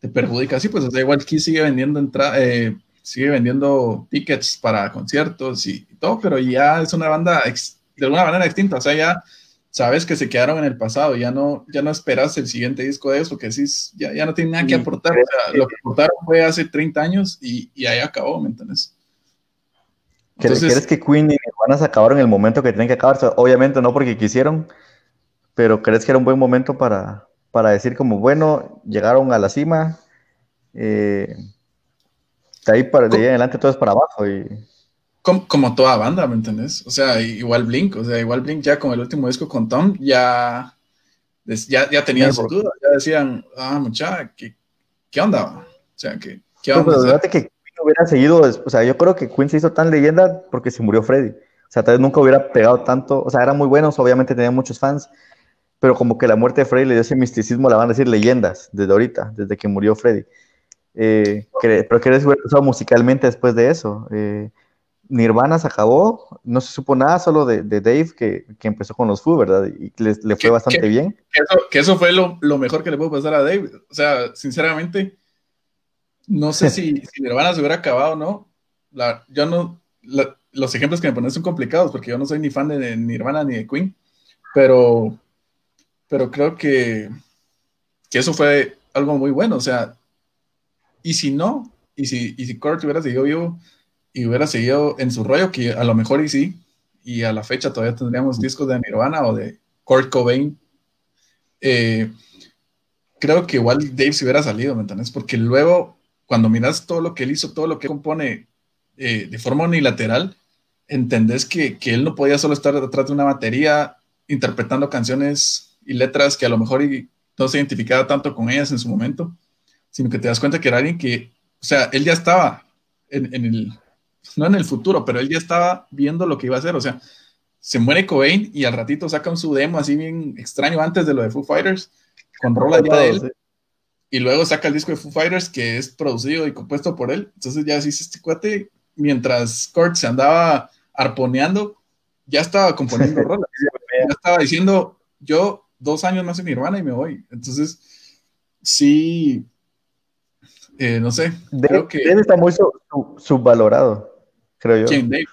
B: te perjudica así, pues o sea, igual aquí sigue vendiendo entrada, eh, sigue vendiendo tickets para conciertos y, todo, pero ya es una banda de alguna manera extinta, o sea, ya sabes que se quedaron en el pasado, ya no, ya no esperas el siguiente disco de eso, que sí, ya, ya no tiene nada que aportar. O sea, lo que aportaron fue hace 30 años y, y ahí acabó, ¿me entiendes?
A: ¿Crees que Queen y Nirvana se acabaron en el momento que tienen que acabarse? Obviamente no porque quisieron, pero ¿crees que era un buen momento para, para decir como, bueno, llegaron a la cima, eh, de ahí para, de ahí en adelante todo es para abajo y
B: como, toda banda, ¿me entendés? O sea, igual Blink, o sea, igual Blink ya con el último disco con Tom, ya, ya, ya tenían su duda, ya decían, ah, muchacha, ¿qué, ¿qué, onda? O sea, ¿qué, qué
A: onda? Pero que Queen hubiera seguido, o sea, yo creo que Queen se hizo tan leyenda porque se murió Freddy. O sea, tal vez nunca hubiera pegado tanto, o sea, eran muy buenos, obviamente tenían muchos fans, pero como que la muerte de Freddy le dio ese misticismo, la van a decir leyendas desde ahorita, desde que murió Freddy. Eh, pero ¿qué les hubiera pasado musicalmente después de eso? Eh, Nirvana se acabó, no se supo nada solo de, Dave que, empezó con los Foo, ¿verdad? Y le, fue bastante bien.
B: Que eso, fue lo, mejor que le pudo pasar a Dave. O sea, sinceramente, no sé si, Nirvana se hubiera acabado o no. La, yo no, los ejemplos que me pones son complicados porque yo no soy ni fan de Nirvana ni de Queen, pero, pero creo que, que eso fue algo muy bueno. O sea, y si no, y si, y si Kurt hubiera seguido vivo y hubiera seguido en su rollo, que a lo mejor y sí, y a la fecha todavía tendríamos discos de Nirvana o de Kurt Cobain, eh, creo que igual Dave se hubiera salido, ¿me entiendes? Porque luego, cuando miras todo lo que él hizo, todo lo que compone eh, de forma unilateral, entendés que, él no podía solo estar detrás de una batería interpretando canciones y letras que a lo mejor no se identificaba tanto con ellas en su momento, sino que te das cuenta que era alguien que, o sea, él ya estaba en, el, no en el futuro, pero él ya estaba viendo lo que iba a hacer, o sea, se muere Cobain y al ratito sacan su demo así bien extraño antes de lo de Foo Fighters, con rola ya de él, y luego saca el disco de Foo Fighters que es producido y compuesto por él, entonces ya dice este cuate, mientras Kurt se andaba arponeando, ya estaba componiendo rolas, ya estaba diciendo, yo dos años más en Nirvana y me voy, entonces sí, eh, no sé,
A: creo que... Él está muy subvalorado creo yo.
B: ¿Quién, Dave?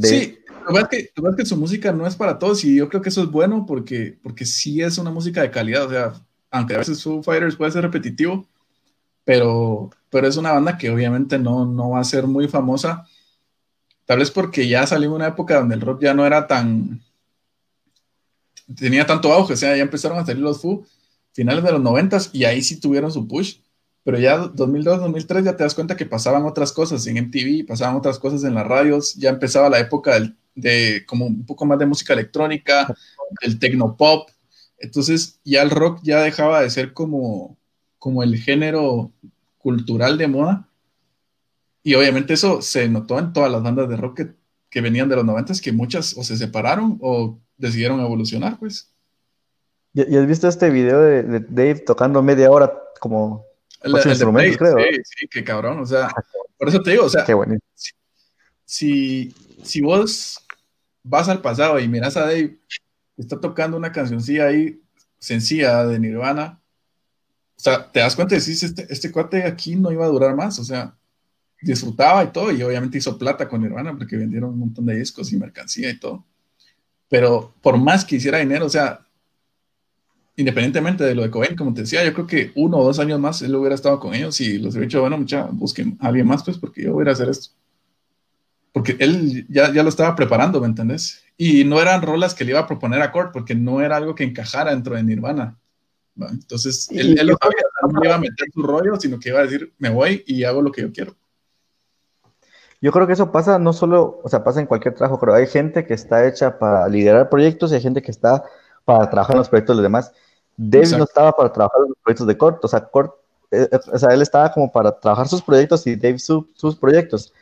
B: Sí, lo que, pasa es que su música no es para todos y yo creo que eso es bueno porque, porque sí es una música de calidad, o sea, aunque a veces Foo Fighters puede ser repetitivo, pero, pero es una banda que obviamente no, no va a ser muy famosa, tal vez porque ya salió una época donde el rock ya no era tan, tenía tanto auge, o sea, ya empezaron a salir los Foo finales de los noventas y ahí sí tuvieron su push, pero ya 2002, 2003 ya te das cuenta que pasaban otras cosas en MTV, pasaban otras cosas en las radios, ya empezaba la época de como un poco más de música electrónica, del tecnopop, entonces ya el rock ya dejaba de ser como, como el género cultural de moda, y obviamente eso se notó en todas las bandas de rock que, que venían de los 90 que muchas o se separaron o decidieron evolucionar, pues.
A: ¿Y, has visto este video de, Dave tocando media hora como
B: el, instrumentos, creo? Sí, sí, qué cabrón. O sea, por eso te digo, o sea, qué si, si vos vas al pasado y miras a Dave, está tocando una cancioncilla ahí sencilla de Nirvana, o sea, te das cuenta decís, este, este cuate aquí no iba a durar más, o sea, disfrutaba y todo, y obviamente hizo plata con Nirvana porque vendieron un montón de discos y mercancía y todo. Pero por más que hiciera dinero, o sea, independientemente de lo de Cohen, como te decía, yo creo que uno o dos años más él hubiera estado con ellos y los hubiera dicho, bueno, mucha, busquen a alguien más, pues, porque yo voy a hacer esto. Porque él ya, ya lo estaba preparando, ¿me entendés? Y no eran rolas que le iba a proponer a Kurt, porque no era algo que encajara dentro de Nirvana. Entonces, él, él, no iba a meter su rollo, sino que iba a decir, me voy y hago lo que yo quiero.
A: Yo creo que eso pasa no solo, o sea, pasa en cualquier trabajo, pero hay gente que está hecha para liderar proyectos y hay gente que está para trabajar en los proyectos de los demás. Dave no estaba para trabajar en los proyectos de Cort, o sea, Cort, eh, eh, o sea, él estaba como para trabajar sus proyectos y Dave sus proyectos.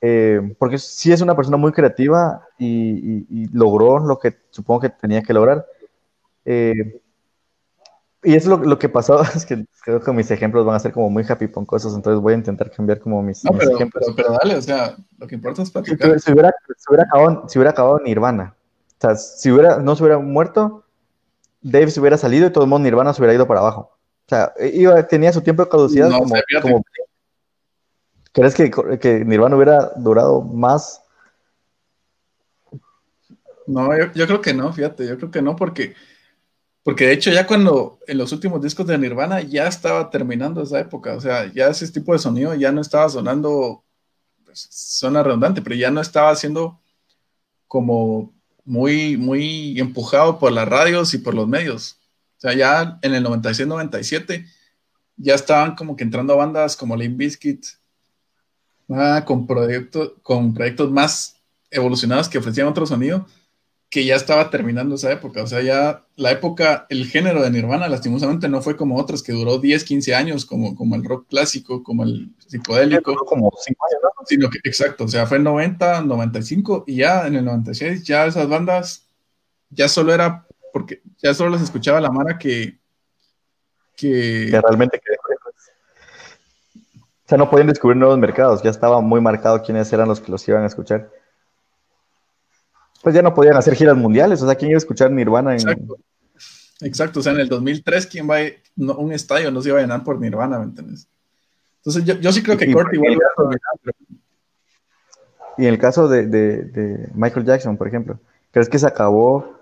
A: Eh, porque sí es una persona muy creativa y, logró lo que supongo que tenía que lograr. Eh, y es lo, lo, que pasó, es que creo que mis ejemplos van a ser como muy happy poncosos, entonces voy a intentar cambiar como mis,
B: no, pero,
A: ejemplos.
B: Pero, dale, o sea, lo que importa es
A: para Si, si, hubiera, si, hubiera acabado, si hubiera acabado Nirvana, o sea, si hubiera, no se hubiera muerto, Dave se hubiera salido y todo el mundo Nirvana se hubiera ido para abajo. O sea, iba, tenía su tiempo de caducidad como, como, ¿Crees que, Nirvana hubiera durado más?
B: No, yo, yo creo que no, fíjate, yo creo que no, porque porque de hecho ya cuando en los últimos discos de Nirvana ya estaba terminando esa época, o sea, ya ese tipo de sonido ya no estaba sonando, pues, suena redundante, pero ya no estaba siendo como muy, muy empujado por las radios y por los medios. O sea, ya en el 96-97 ya estaban como que entrando bandas como Limp Bizkit, ah, con, proyectos, con proyectos más evolucionados que ofrecían otro sonido que ya estaba terminando esa época. O sea, ya la época, el género de Nirvana, lastimosamente, no fue como otras que duró 10, 15 años, como, como el rock clásico, como el psicodélico.
A: como 5 años, ¿no?
B: Sino que, exacto, o sea, fue en 90, 95 y ya en el 96, ya esas bandas, ya solo era, porque ya solo las escuchaba la Mara que.
A: que, que realmente que o sea, no podían descubrir nuevos mercados, ya estaba muy marcado quiénes eran los que los iban a escuchar pues ya no podían hacer giras mundiales, o sea, ¿quién iba a escuchar Nirvana en...
B: Exacto, Exacto. o sea, en el 2003, ¿quién va a un estadio no se iba a llenar por Nirvana, ¿me entiendes? Entonces, yo, yo sí creo que Kurt igual...
A: Y en el caso de, de, de, Michael Jackson, por ejemplo, ¿crees que se acabó,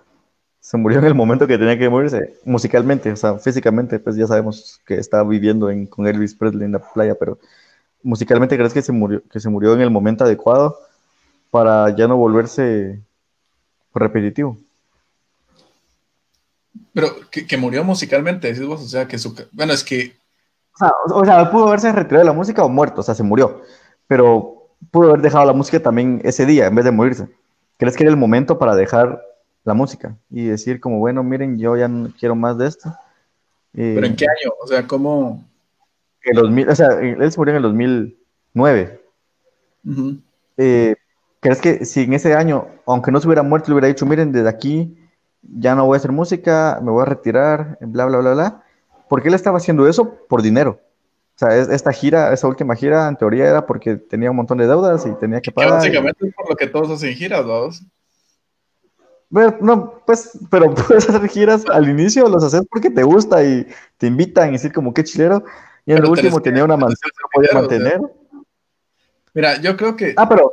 A: se murió en el momento que tenía que morirse? Musicalmente, o sea, físicamente, pues ya sabemos que estaba viviendo en, con Elvis Presley en la playa, pero musicalmente, ¿crees que se murió, que se murió en el momento adecuado para ya no volverse repetitivo.
B: Pero que, murió musicalmente, decís vos, o sea, que su... Bueno, es que...
A: O sea, pudo haberse retirado de la música o muerto, o sea, se murió. Pero pudo haber dejado la música también ese día, en vez de morirse. ¿Crees que era el momento para dejar la música y decir como, bueno, miren, yo ya no quiero más de esto?
B: ¿Pero en qué año? O sea, ¿cómo...?
A: En 2000, o sea, él se murió en el 2009. ¿Crees que si en ese año, aunque no se hubiera muerto, le hubiera dicho, miren, desde aquí ya no voy a hacer música, me voy a retirar, bla, bla, bla, bla? Porque él estaba haciendo eso por dinero. O sea, esta gira, esa última gira, en teoría era porque tenía un montón de deudas y tenía que pagar.
B: básicamente es por lo que todos hacen giras, ¿no?
A: No, pues, pero puedes hacer giras al inicio, los haces porque te gusta y te invitan y decir como qué chilero. Y en el último tenía una mansión que no podía mantener.
B: mira, yo creo que.
A: Ah, pero,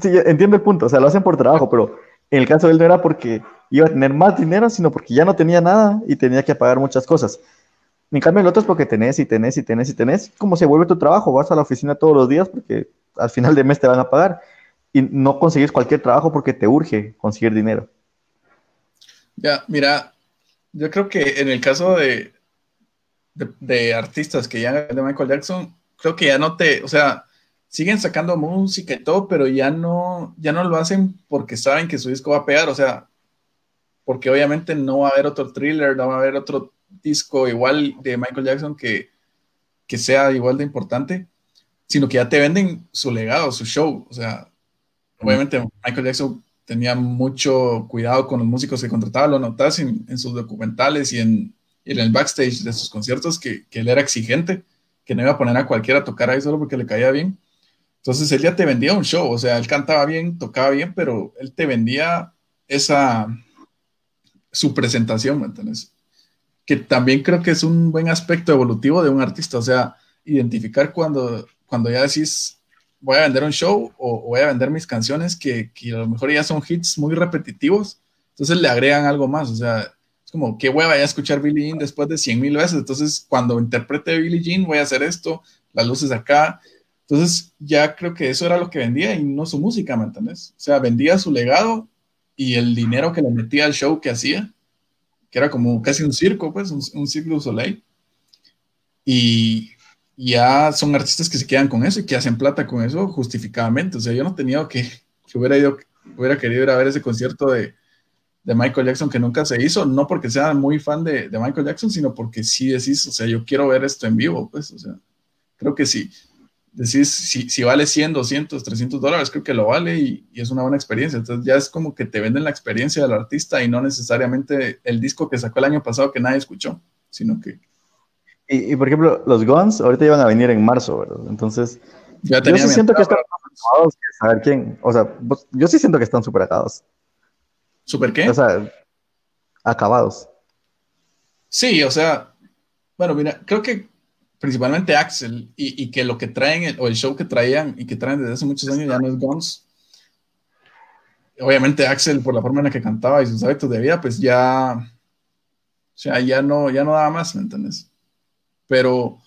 A: Sí, entiendo el punto, o sea, lo hacen por trabajo, pero en el caso de él no era porque iba a tener más dinero, sino porque ya no tenía nada y tenía que pagar muchas cosas. En cambio, el otro es porque tenés y tenés y tenés y tenés, como se vuelve tu trabajo, vas a la oficina todos los días porque al final de mes te van a pagar y no conseguís cualquier trabajo porque te urge conseguir dinero.
B: Ya, mira, yo creo que en el caso de, de, de artistas que ya de Michael Jackson, creo que ya no te, o sea, siguen sacando música y todo, pero ya no, ya no lo hacen porque saben que su disco va a pegar, o sea, porque obviamente no va a haber otro thriller, no va a haber otro disco igual de Michael Jackson que, que sea igual de importante, sino que ya te venden su legado, su show, o sea, obviamente Michael Jackson tenía mucho cuidado con los músicos que contrataba, lo notas en, en sus documentales y en, en, el backstage de sus conciertos, que, que, él era exigente, que no iba a poner a cualquiera a tocar ahí solo porque le caía bien. Entonces él ya te vendía un show, o sea, él cantaba bien, tocaba bien, pero él te vendía esa, su presentación, ¿me entiendes? Que también creo que es un buen aspecto evolutivo de un artista, o sea, identificar cuando, cuando ya decís, voy a vender un show o, voy a vender mis canciones que, que, a lo mejor ya son hits muy repetitivos, entonces le agregan algo más, o sea, es como, qué hueva ya escuchar Billie Jean después de 100 mil veces, entonces cuando interprete Billie Jean voy a hacer esto, las luces acá, entonces ya creo que eso era lo que vendía y no su música, ¿me entiendes? O sea, vendía su legado y el dinero que le metía al show que hacía, que era como casi un circo, pues, un, un circo Soleil. Y ya son artistas que se quedan con eso y que hacen plata con eso justificadamente. O sea, yo no tenía que, que hubiera ido, hubiera querido ir a ver ese concierto de, de Michael Jackson que nunca se hizo, no porque sea muy fan de, Michael Jackson, sino porque sí decís, o sea, yo quiero ver esto en vivo, pues, o sea, creo que sí decís, si, si vale 100, 200, 300 dólares, creo que lo vale y, y, es una buena experiencia. Entonces ya es como que te venden la experiencia del artista y no necesariamente el disco que sacó el año pasado que nadie escuchó, sino que...
A: Y, y por ejemplo, los Guns ahorita iban a venir en marzo, ¿verdad? Entonces, ya yo sí siento que están acabados que saber quién, o sea, yo sí siento que están súper acabados.
B: ¿Súper qué?
A: O sea, acabados.
B: Sí, o sea, bueno, mira, creo que principalmente Axel, y, y, que lo que traen, o el show que traían y que traen desde hace muchos años ya no es Guns. Obviamente Axel, por la forma en la que cantaba y sus hábitos de vida, pues ya, o sea, ya no, ya no daba más, ¿me entiendes? Pero,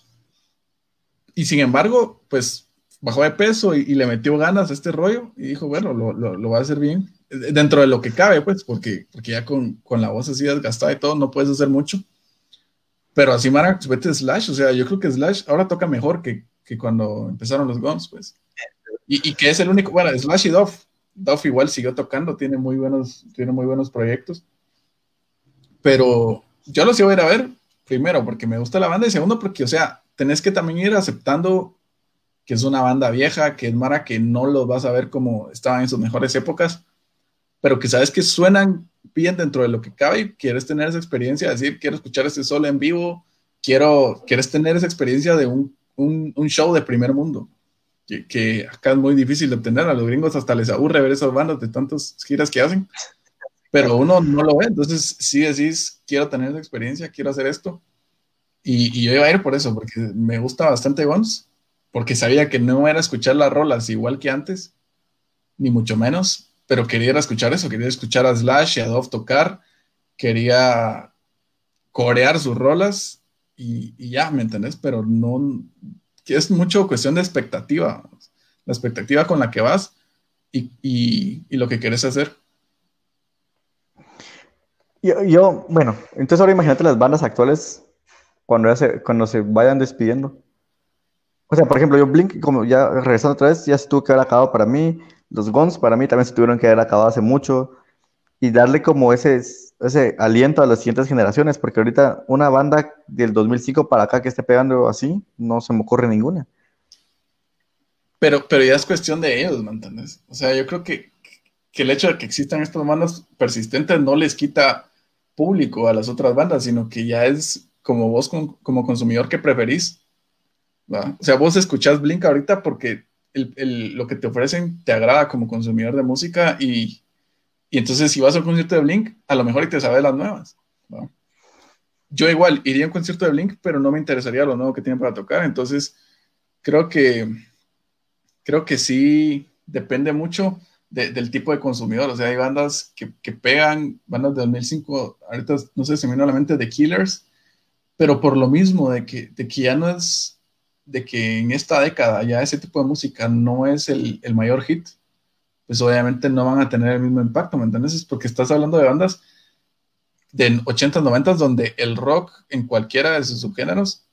B: y sin embargo, pues bajó de peso y, le metió ganas a este rollo y dijo, bueno, lo, lo, va a hacer bien, dentro de lo que cabe, pues, porque, porque ya con, con la voz así desgastada y todo, no puedes hacer mucho. Pero así Mara, vete Slash, o sea, yo creo que Slash ahora toca mejor que, que cuando empezaron los Guns, pues. Y, y, que es el único, bueno, Slash y Duff. Duff igual siguió tocando, tiene muy buenos, tiene muy buenos proyectos. Pero yo los iba a ir a ver, primero, porque me gusta la banda, y segundo, porque, o sea, tenés que también ir aceptando que es una banda vieja, que es Mara que no los vas a ver como estaban en sus mejores épocas, pero que sabes que suenan bien dentro de lo que cabe y quieres tener esa experiencia, decir, quiero escuchar este solo en vivo, quiero, quieres tener esa experiencia de un, un, show de primer mundo, que, que, acá es muy difícil de obtener, a los gringos hasta les aburre ver esas bandas de tantas giras que hacen, pero uno no lo ve, entonces sí decís, quiero tener esa experiencia, quiero hacer esto, y, yo iba a ir por eso, porque me gusta bastante Guns, porque sabía que no era escuchar las rolas igual que antes, ni mucho menos, pero quería escuchar eso, quería escuchar a Slash y a Dove tocar, quería corear sus rolas y, ya, ¿me entendés? Pero no, es mucho cuestión de expectativa, la expectativa con la que vas y lo que quieres hacer.
A: Yo, yo, bueno, entonces ahora imagínate las bandas actuales cuando, se, cuando se vayan despidiendo. O sea, por ejemplo, yo Blink, como ya regresando otra vez, ya se tuvo que haber acabado para mí. Los Guns para mí también se tuvieron que haber acabado hace mucho y darle como ese, ese aliento a las siguientes generaciones, porque ahorita una banda del 2005 para acá que esté pegando así, no se me ocurre ninguna.
B: Pero, pero ya es cuestión de ellos, ¿me entiendes? O sea, yo creo que, que el hecho de que existan estas bandas persistentes no les quita público a las otras bandas, sino que ya es como vos como consumidor que preferís. ¿va? O sea, vos escuchás Blink ahorita porque lo que te ofrecen te agrada como consumidor de música y, y entonces si vas a un concierto de Blink, a lo mejor y te sabes las nuevas. Yo igual iría a concierto de Blink, pero no me interesaría lo nuevo que tienen para tocar. Entonces, creo que, creo que sí depende mucho de, del tipo de consumidor. O sea, hay bandas que, que, pegan, bandas de 2005, ahorita no sé, se me viene a la mente The Killers, pero por lo mismo de que, de que ya no es de que en esta década ya ese tipo de música no es el, el, mayor hit, pues obviamente no van a tener el mismo impacto, ¿me entiendes? Es porque estás hablando de bandas de 80s, 90s donde el rock en cualquiera de sus subgéneros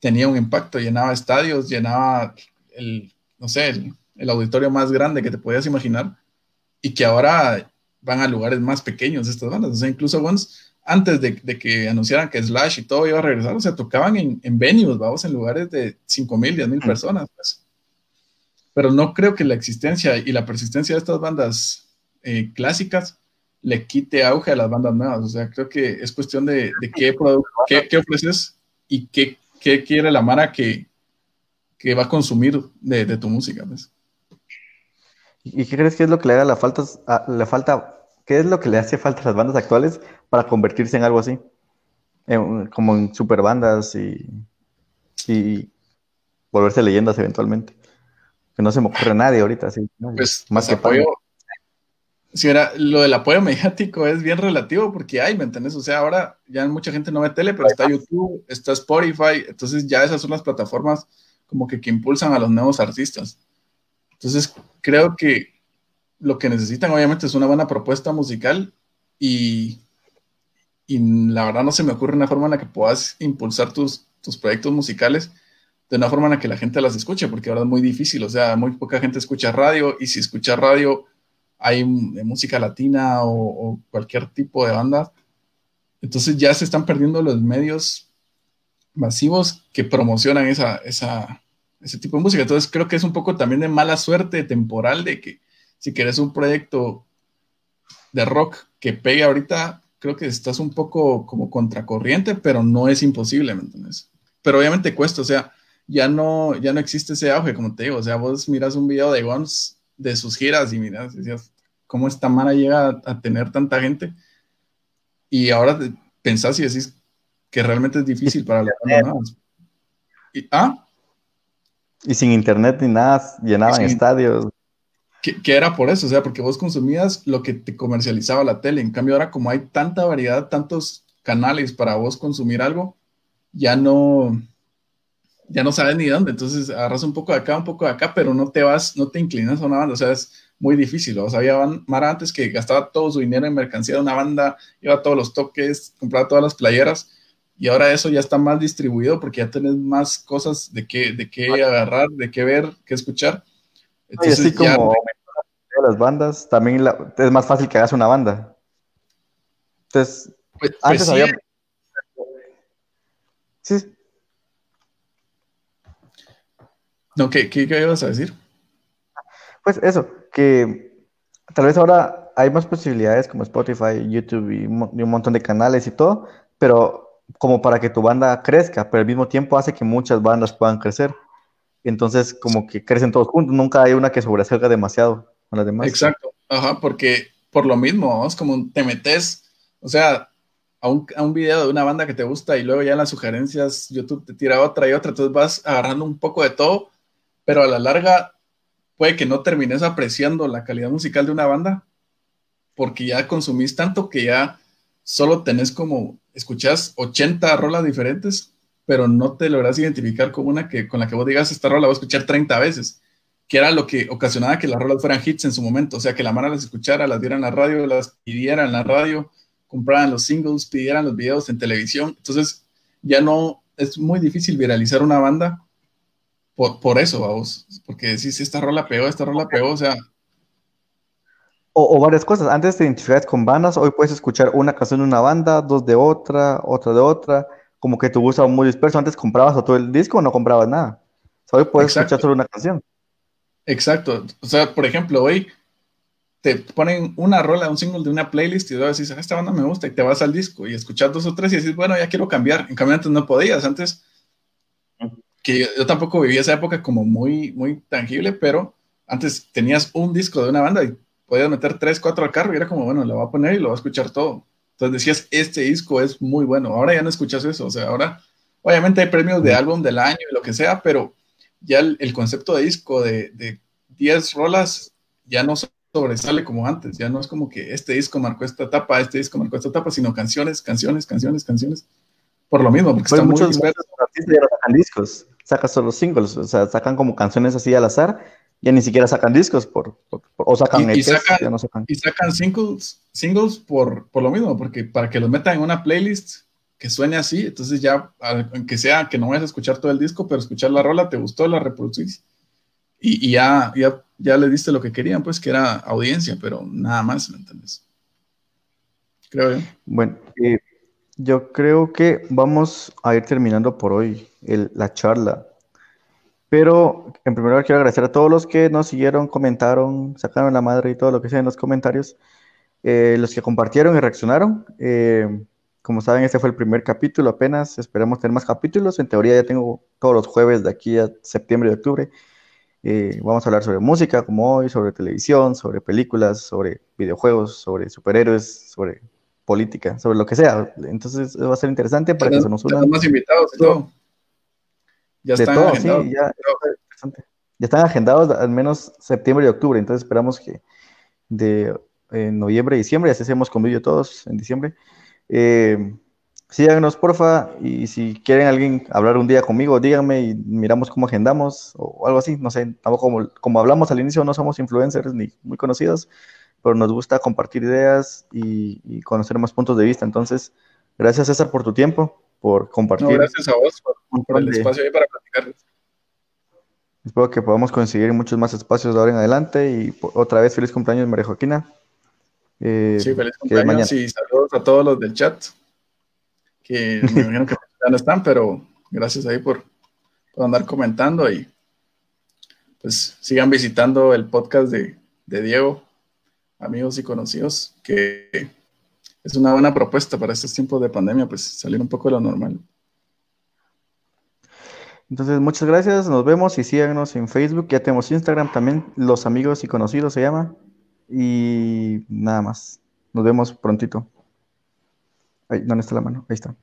B: tenía un impacto, llenaba estadios, llenaba el, no sé, el, el auditorio más grande que te podías imaginar y que ahora van a lugares más pequeños estas bandas, o sea, incluso Guns antes de, de, que anunciaran que Slash y todo iba a regresar, o sea, tocaban en, en venues, vamos, en lugares de 5 mil, 10 mil personas. Pues. pero no creo que la existencia y la persistencia de estas bandas eh, clásicas le quite auge a las bandas nuevas. O sea, creo que es cuestión de, qué, qué, ofreces y qué, qué, quiere la Mara que, que va a consumir de, tu música. ¿ves?
A: ¿Y qué crees que es lo que le haga la falta, la falta, qué es lo que le hace falta a las bandas actuales para convertirse en algo así? como en super bandas y, y volverse leyendas eventualmente. Que no se me ocurre a nadie ahorita, sí.
B: Pues más que apoyo. Si era, lo del apoyo mediático es bien relativo porque hay, ¿me entiendes? O sea, ahora ya mucha gente no ve tele, pero está YouTube, está Spotify, entonces ya esas son las plataformas como que, que impulsan a los nuevos artistas. Entonces, creo que lo que necesitan obviamente es una buena propuesta musical y, la verdad no se me ocurre una forma en la que puedas impulsar tus, tus proyectos musicales de una forma en la que la gente las escuche, porque ahora es muy difícil, o sea, muy poca gente escucha radio y si escucha radio hay música latina o, cualquier tipo de banda, entonces ya se están perdiendo los medios masivos que promocionan esa, esa, ese tipo de música. Entonces creo que es un poco también de mala suerte temporal de que si quieres un proyecto de rock que pegue ahorita, creo que estás un poco como contracorriente, pero no es imposible, ¿me entiendes? Pero obviamente cuesta, o sea, ya no, ya no existe ese auge, como te digo, o sea, vos miras un video de Guns de sus giras y miras, decías, ¿cómo esta mara llega a, tener tanta gente? Y ahora pensás y decís que realmente es difícil para los demás.
A: ¿Y, ¿Ah? Y sin internet ni nada, llenaban estadios.
B: Que, que, era por eso, o sea, porque vos consumías lo que te comercializaba la tele. En cambio, ahora como hay tanta variedad, tantos canales para vos consumir algo, ya no, ya no sabes ni dónde. Entonces agarras un poco de acá, un poco de acá, pero no te vas, no te inclinas a una banda. O sea, es muy difícil. O sea, había Mara antes que gastaba todo su dinero en mercancía de una banda, iba a todos los toques, compraba todas las playeras y ahora eso ya está más distribuido porque ya tenés más cosas de qué, de qué agarrar, de qué ver, qué escuchar.
A: Entonces, así como las bandas, también es más fácil que hagas una banda. Entonces, pues, pues antes había...
B: Sí. No, ¿qué, qué, qué ibas a decir?
A: Pues eso, que tal vez ahora hay más posibilidades como Spotify, YouTube y un montón de canales y todo, pero como para que tu banda crezca, pero al mismo tiempo hace que muchas bandas puedan crecer. Entonces, como que crecen todos juntos, nunca hay una que sobresalga demasiado con las demás.
B: Exacto, ajá, porque por lo mismo, es como te metes, o sea, a un, a un, video de una banda que te gusta y luego ya las sugerencias YouTube te tira otra y otra, entonces vas agarrando un poco de todo, pero a la larga puede que no termines apreciando la calidad musical de una banda porque ya consumís tanto que ya solo tenés como escuchas 80 rolas diferentes, pero no te logras identificar con una que con la que vos digas esta rola voy a escuchar 30 veces, que era lo que ocasionaba que las rolas fueran hits en su momento, o sea, que la mano las escuchara, las diera en la radio, las pidiera en la radio, compraran los singles, pidieran los videos en televisión, entonces ya no es muy difícil viralizar una banda por, por eso, vamos, porque si esta rola pegó, esta rola pegó, o sea,
A: o, varias cosas. Antes te identificabas con bandas, hoy puedes escuchar una canción de una banda, dos de otra, otra de otra, como que tu gusto muy disperso. Antes comprabas todo el disco o no comprabas nada. hoy puedes escuchar solo una canción.
B: Exacto. O sea, por ejemplo, hoy te ponen una rola, un single de una playlist y tú decís, ah, esta banda me gusta y te vas al disco y escuchas dos o tres y dices, bueno, ya quiero cambiar. En cambio, antes no podías. Antes, que yo, yo tampoco vivía esa época como muy, muy tangible, pero antes tenías un disco de una banda y podías meter tres, cuatro al carro y era como, bueno, lo va a poner y lo va a escuchar todo. Entonces decías, este disco es muy bueno. Ahora ya no escuchas eso. O sea, ahora, obviamente hay premios de álbum del año y lo que sea, pero ya el, concepto de disco de, de 10 rolas ya no sobresale como antes. Ya no es como que este disco marcó esta etapa, este disco marcó esta etapa, sino canciones, canciones, canciones, canciones. Por lo mismo, porque
A: están muchos artistas ya no sacan discos, sacan solo singles, o sea, sacan como canciones así al azar ya ni siquiera sacan discos por, o sacan
B: y, sacan, ya no sacan. Y sacan singles, singles por, por lo mismo, porque para que los metan en una playlist que suene así, entonces ya, aunque sea que no vayas a escuchar todo el disco, pero escuchar la rola, te gustó, la reproducís. Y, y ya, ya, ya le diste lo que querían, pues que era audiencia, pero nada más, ¿me entiendes?
A: Creo yo. Bueno, eh, yo creo que vamos a ir terminando por hoy el, la charla. Pero en primer lugar quiero agradecer a todos los que nos siguieron, comentaron, sacaron la madre y todo lo que sea en los comentarios, eh, los que compartieron y reaccionaron. Eh, como saben, este fue el primer capítulo apenas, esperamos tener más capítulos. En teoría ya tengo todos los jueves de aquí a septiembre y octubre. Eh, vamos a hablar sobre música como hoy, sobre televisión, sobre películas, sobre videojuegos, sobre superhéroes, sobre política, sobre lo que sea. Entonces va a ser interesante para que se nos unan.
B: más invitados todo.
A: Ya están todo, agendados. Sí, ya, ya, están agendados al menos septiembre y octubre, entonces esperamos que de noviembre y diciembre, así hacemos con vídeo todos en diciembre. Eh, síganos, porfa, y si quieren alguien hablar un día conmigo, díganme y miramos cómo agendamos o algo así. No sé, tampoco como, como hablamos al inicio, no somos influencers ni muy conocidos, pero nos gusta compartir ideas y, conocer más puntos de vista. Entonces, gracias César por tu tiempo, por compartir.
B: gracias a vos por, el espacio ahí para platicar.
A: Espero que podamos conseguir muchos más espacios de ahora en adelante y otra vez feliz cumpleaños María Joaquina.
B: Eh, sí, feliz cumpleaños y saludos a todos los del chat, que me imagino que ya no están, pero gracias ahí por, por, andar comentando y pues sigan visitando el podcast de, de Diego, amigos y conocidos, que es una buena propuesta para estos tiempos de pandemia, pues salir un poco de lo normal.
A: Entonces, muchas gracias, nos vemos y síganos en Facebook, ya tenemos Instagram también, Los Amigos y Conocidos se llama. Y nada más. Nos vemos prontito. Ahí, ¿dónde está la mano? Ahí está.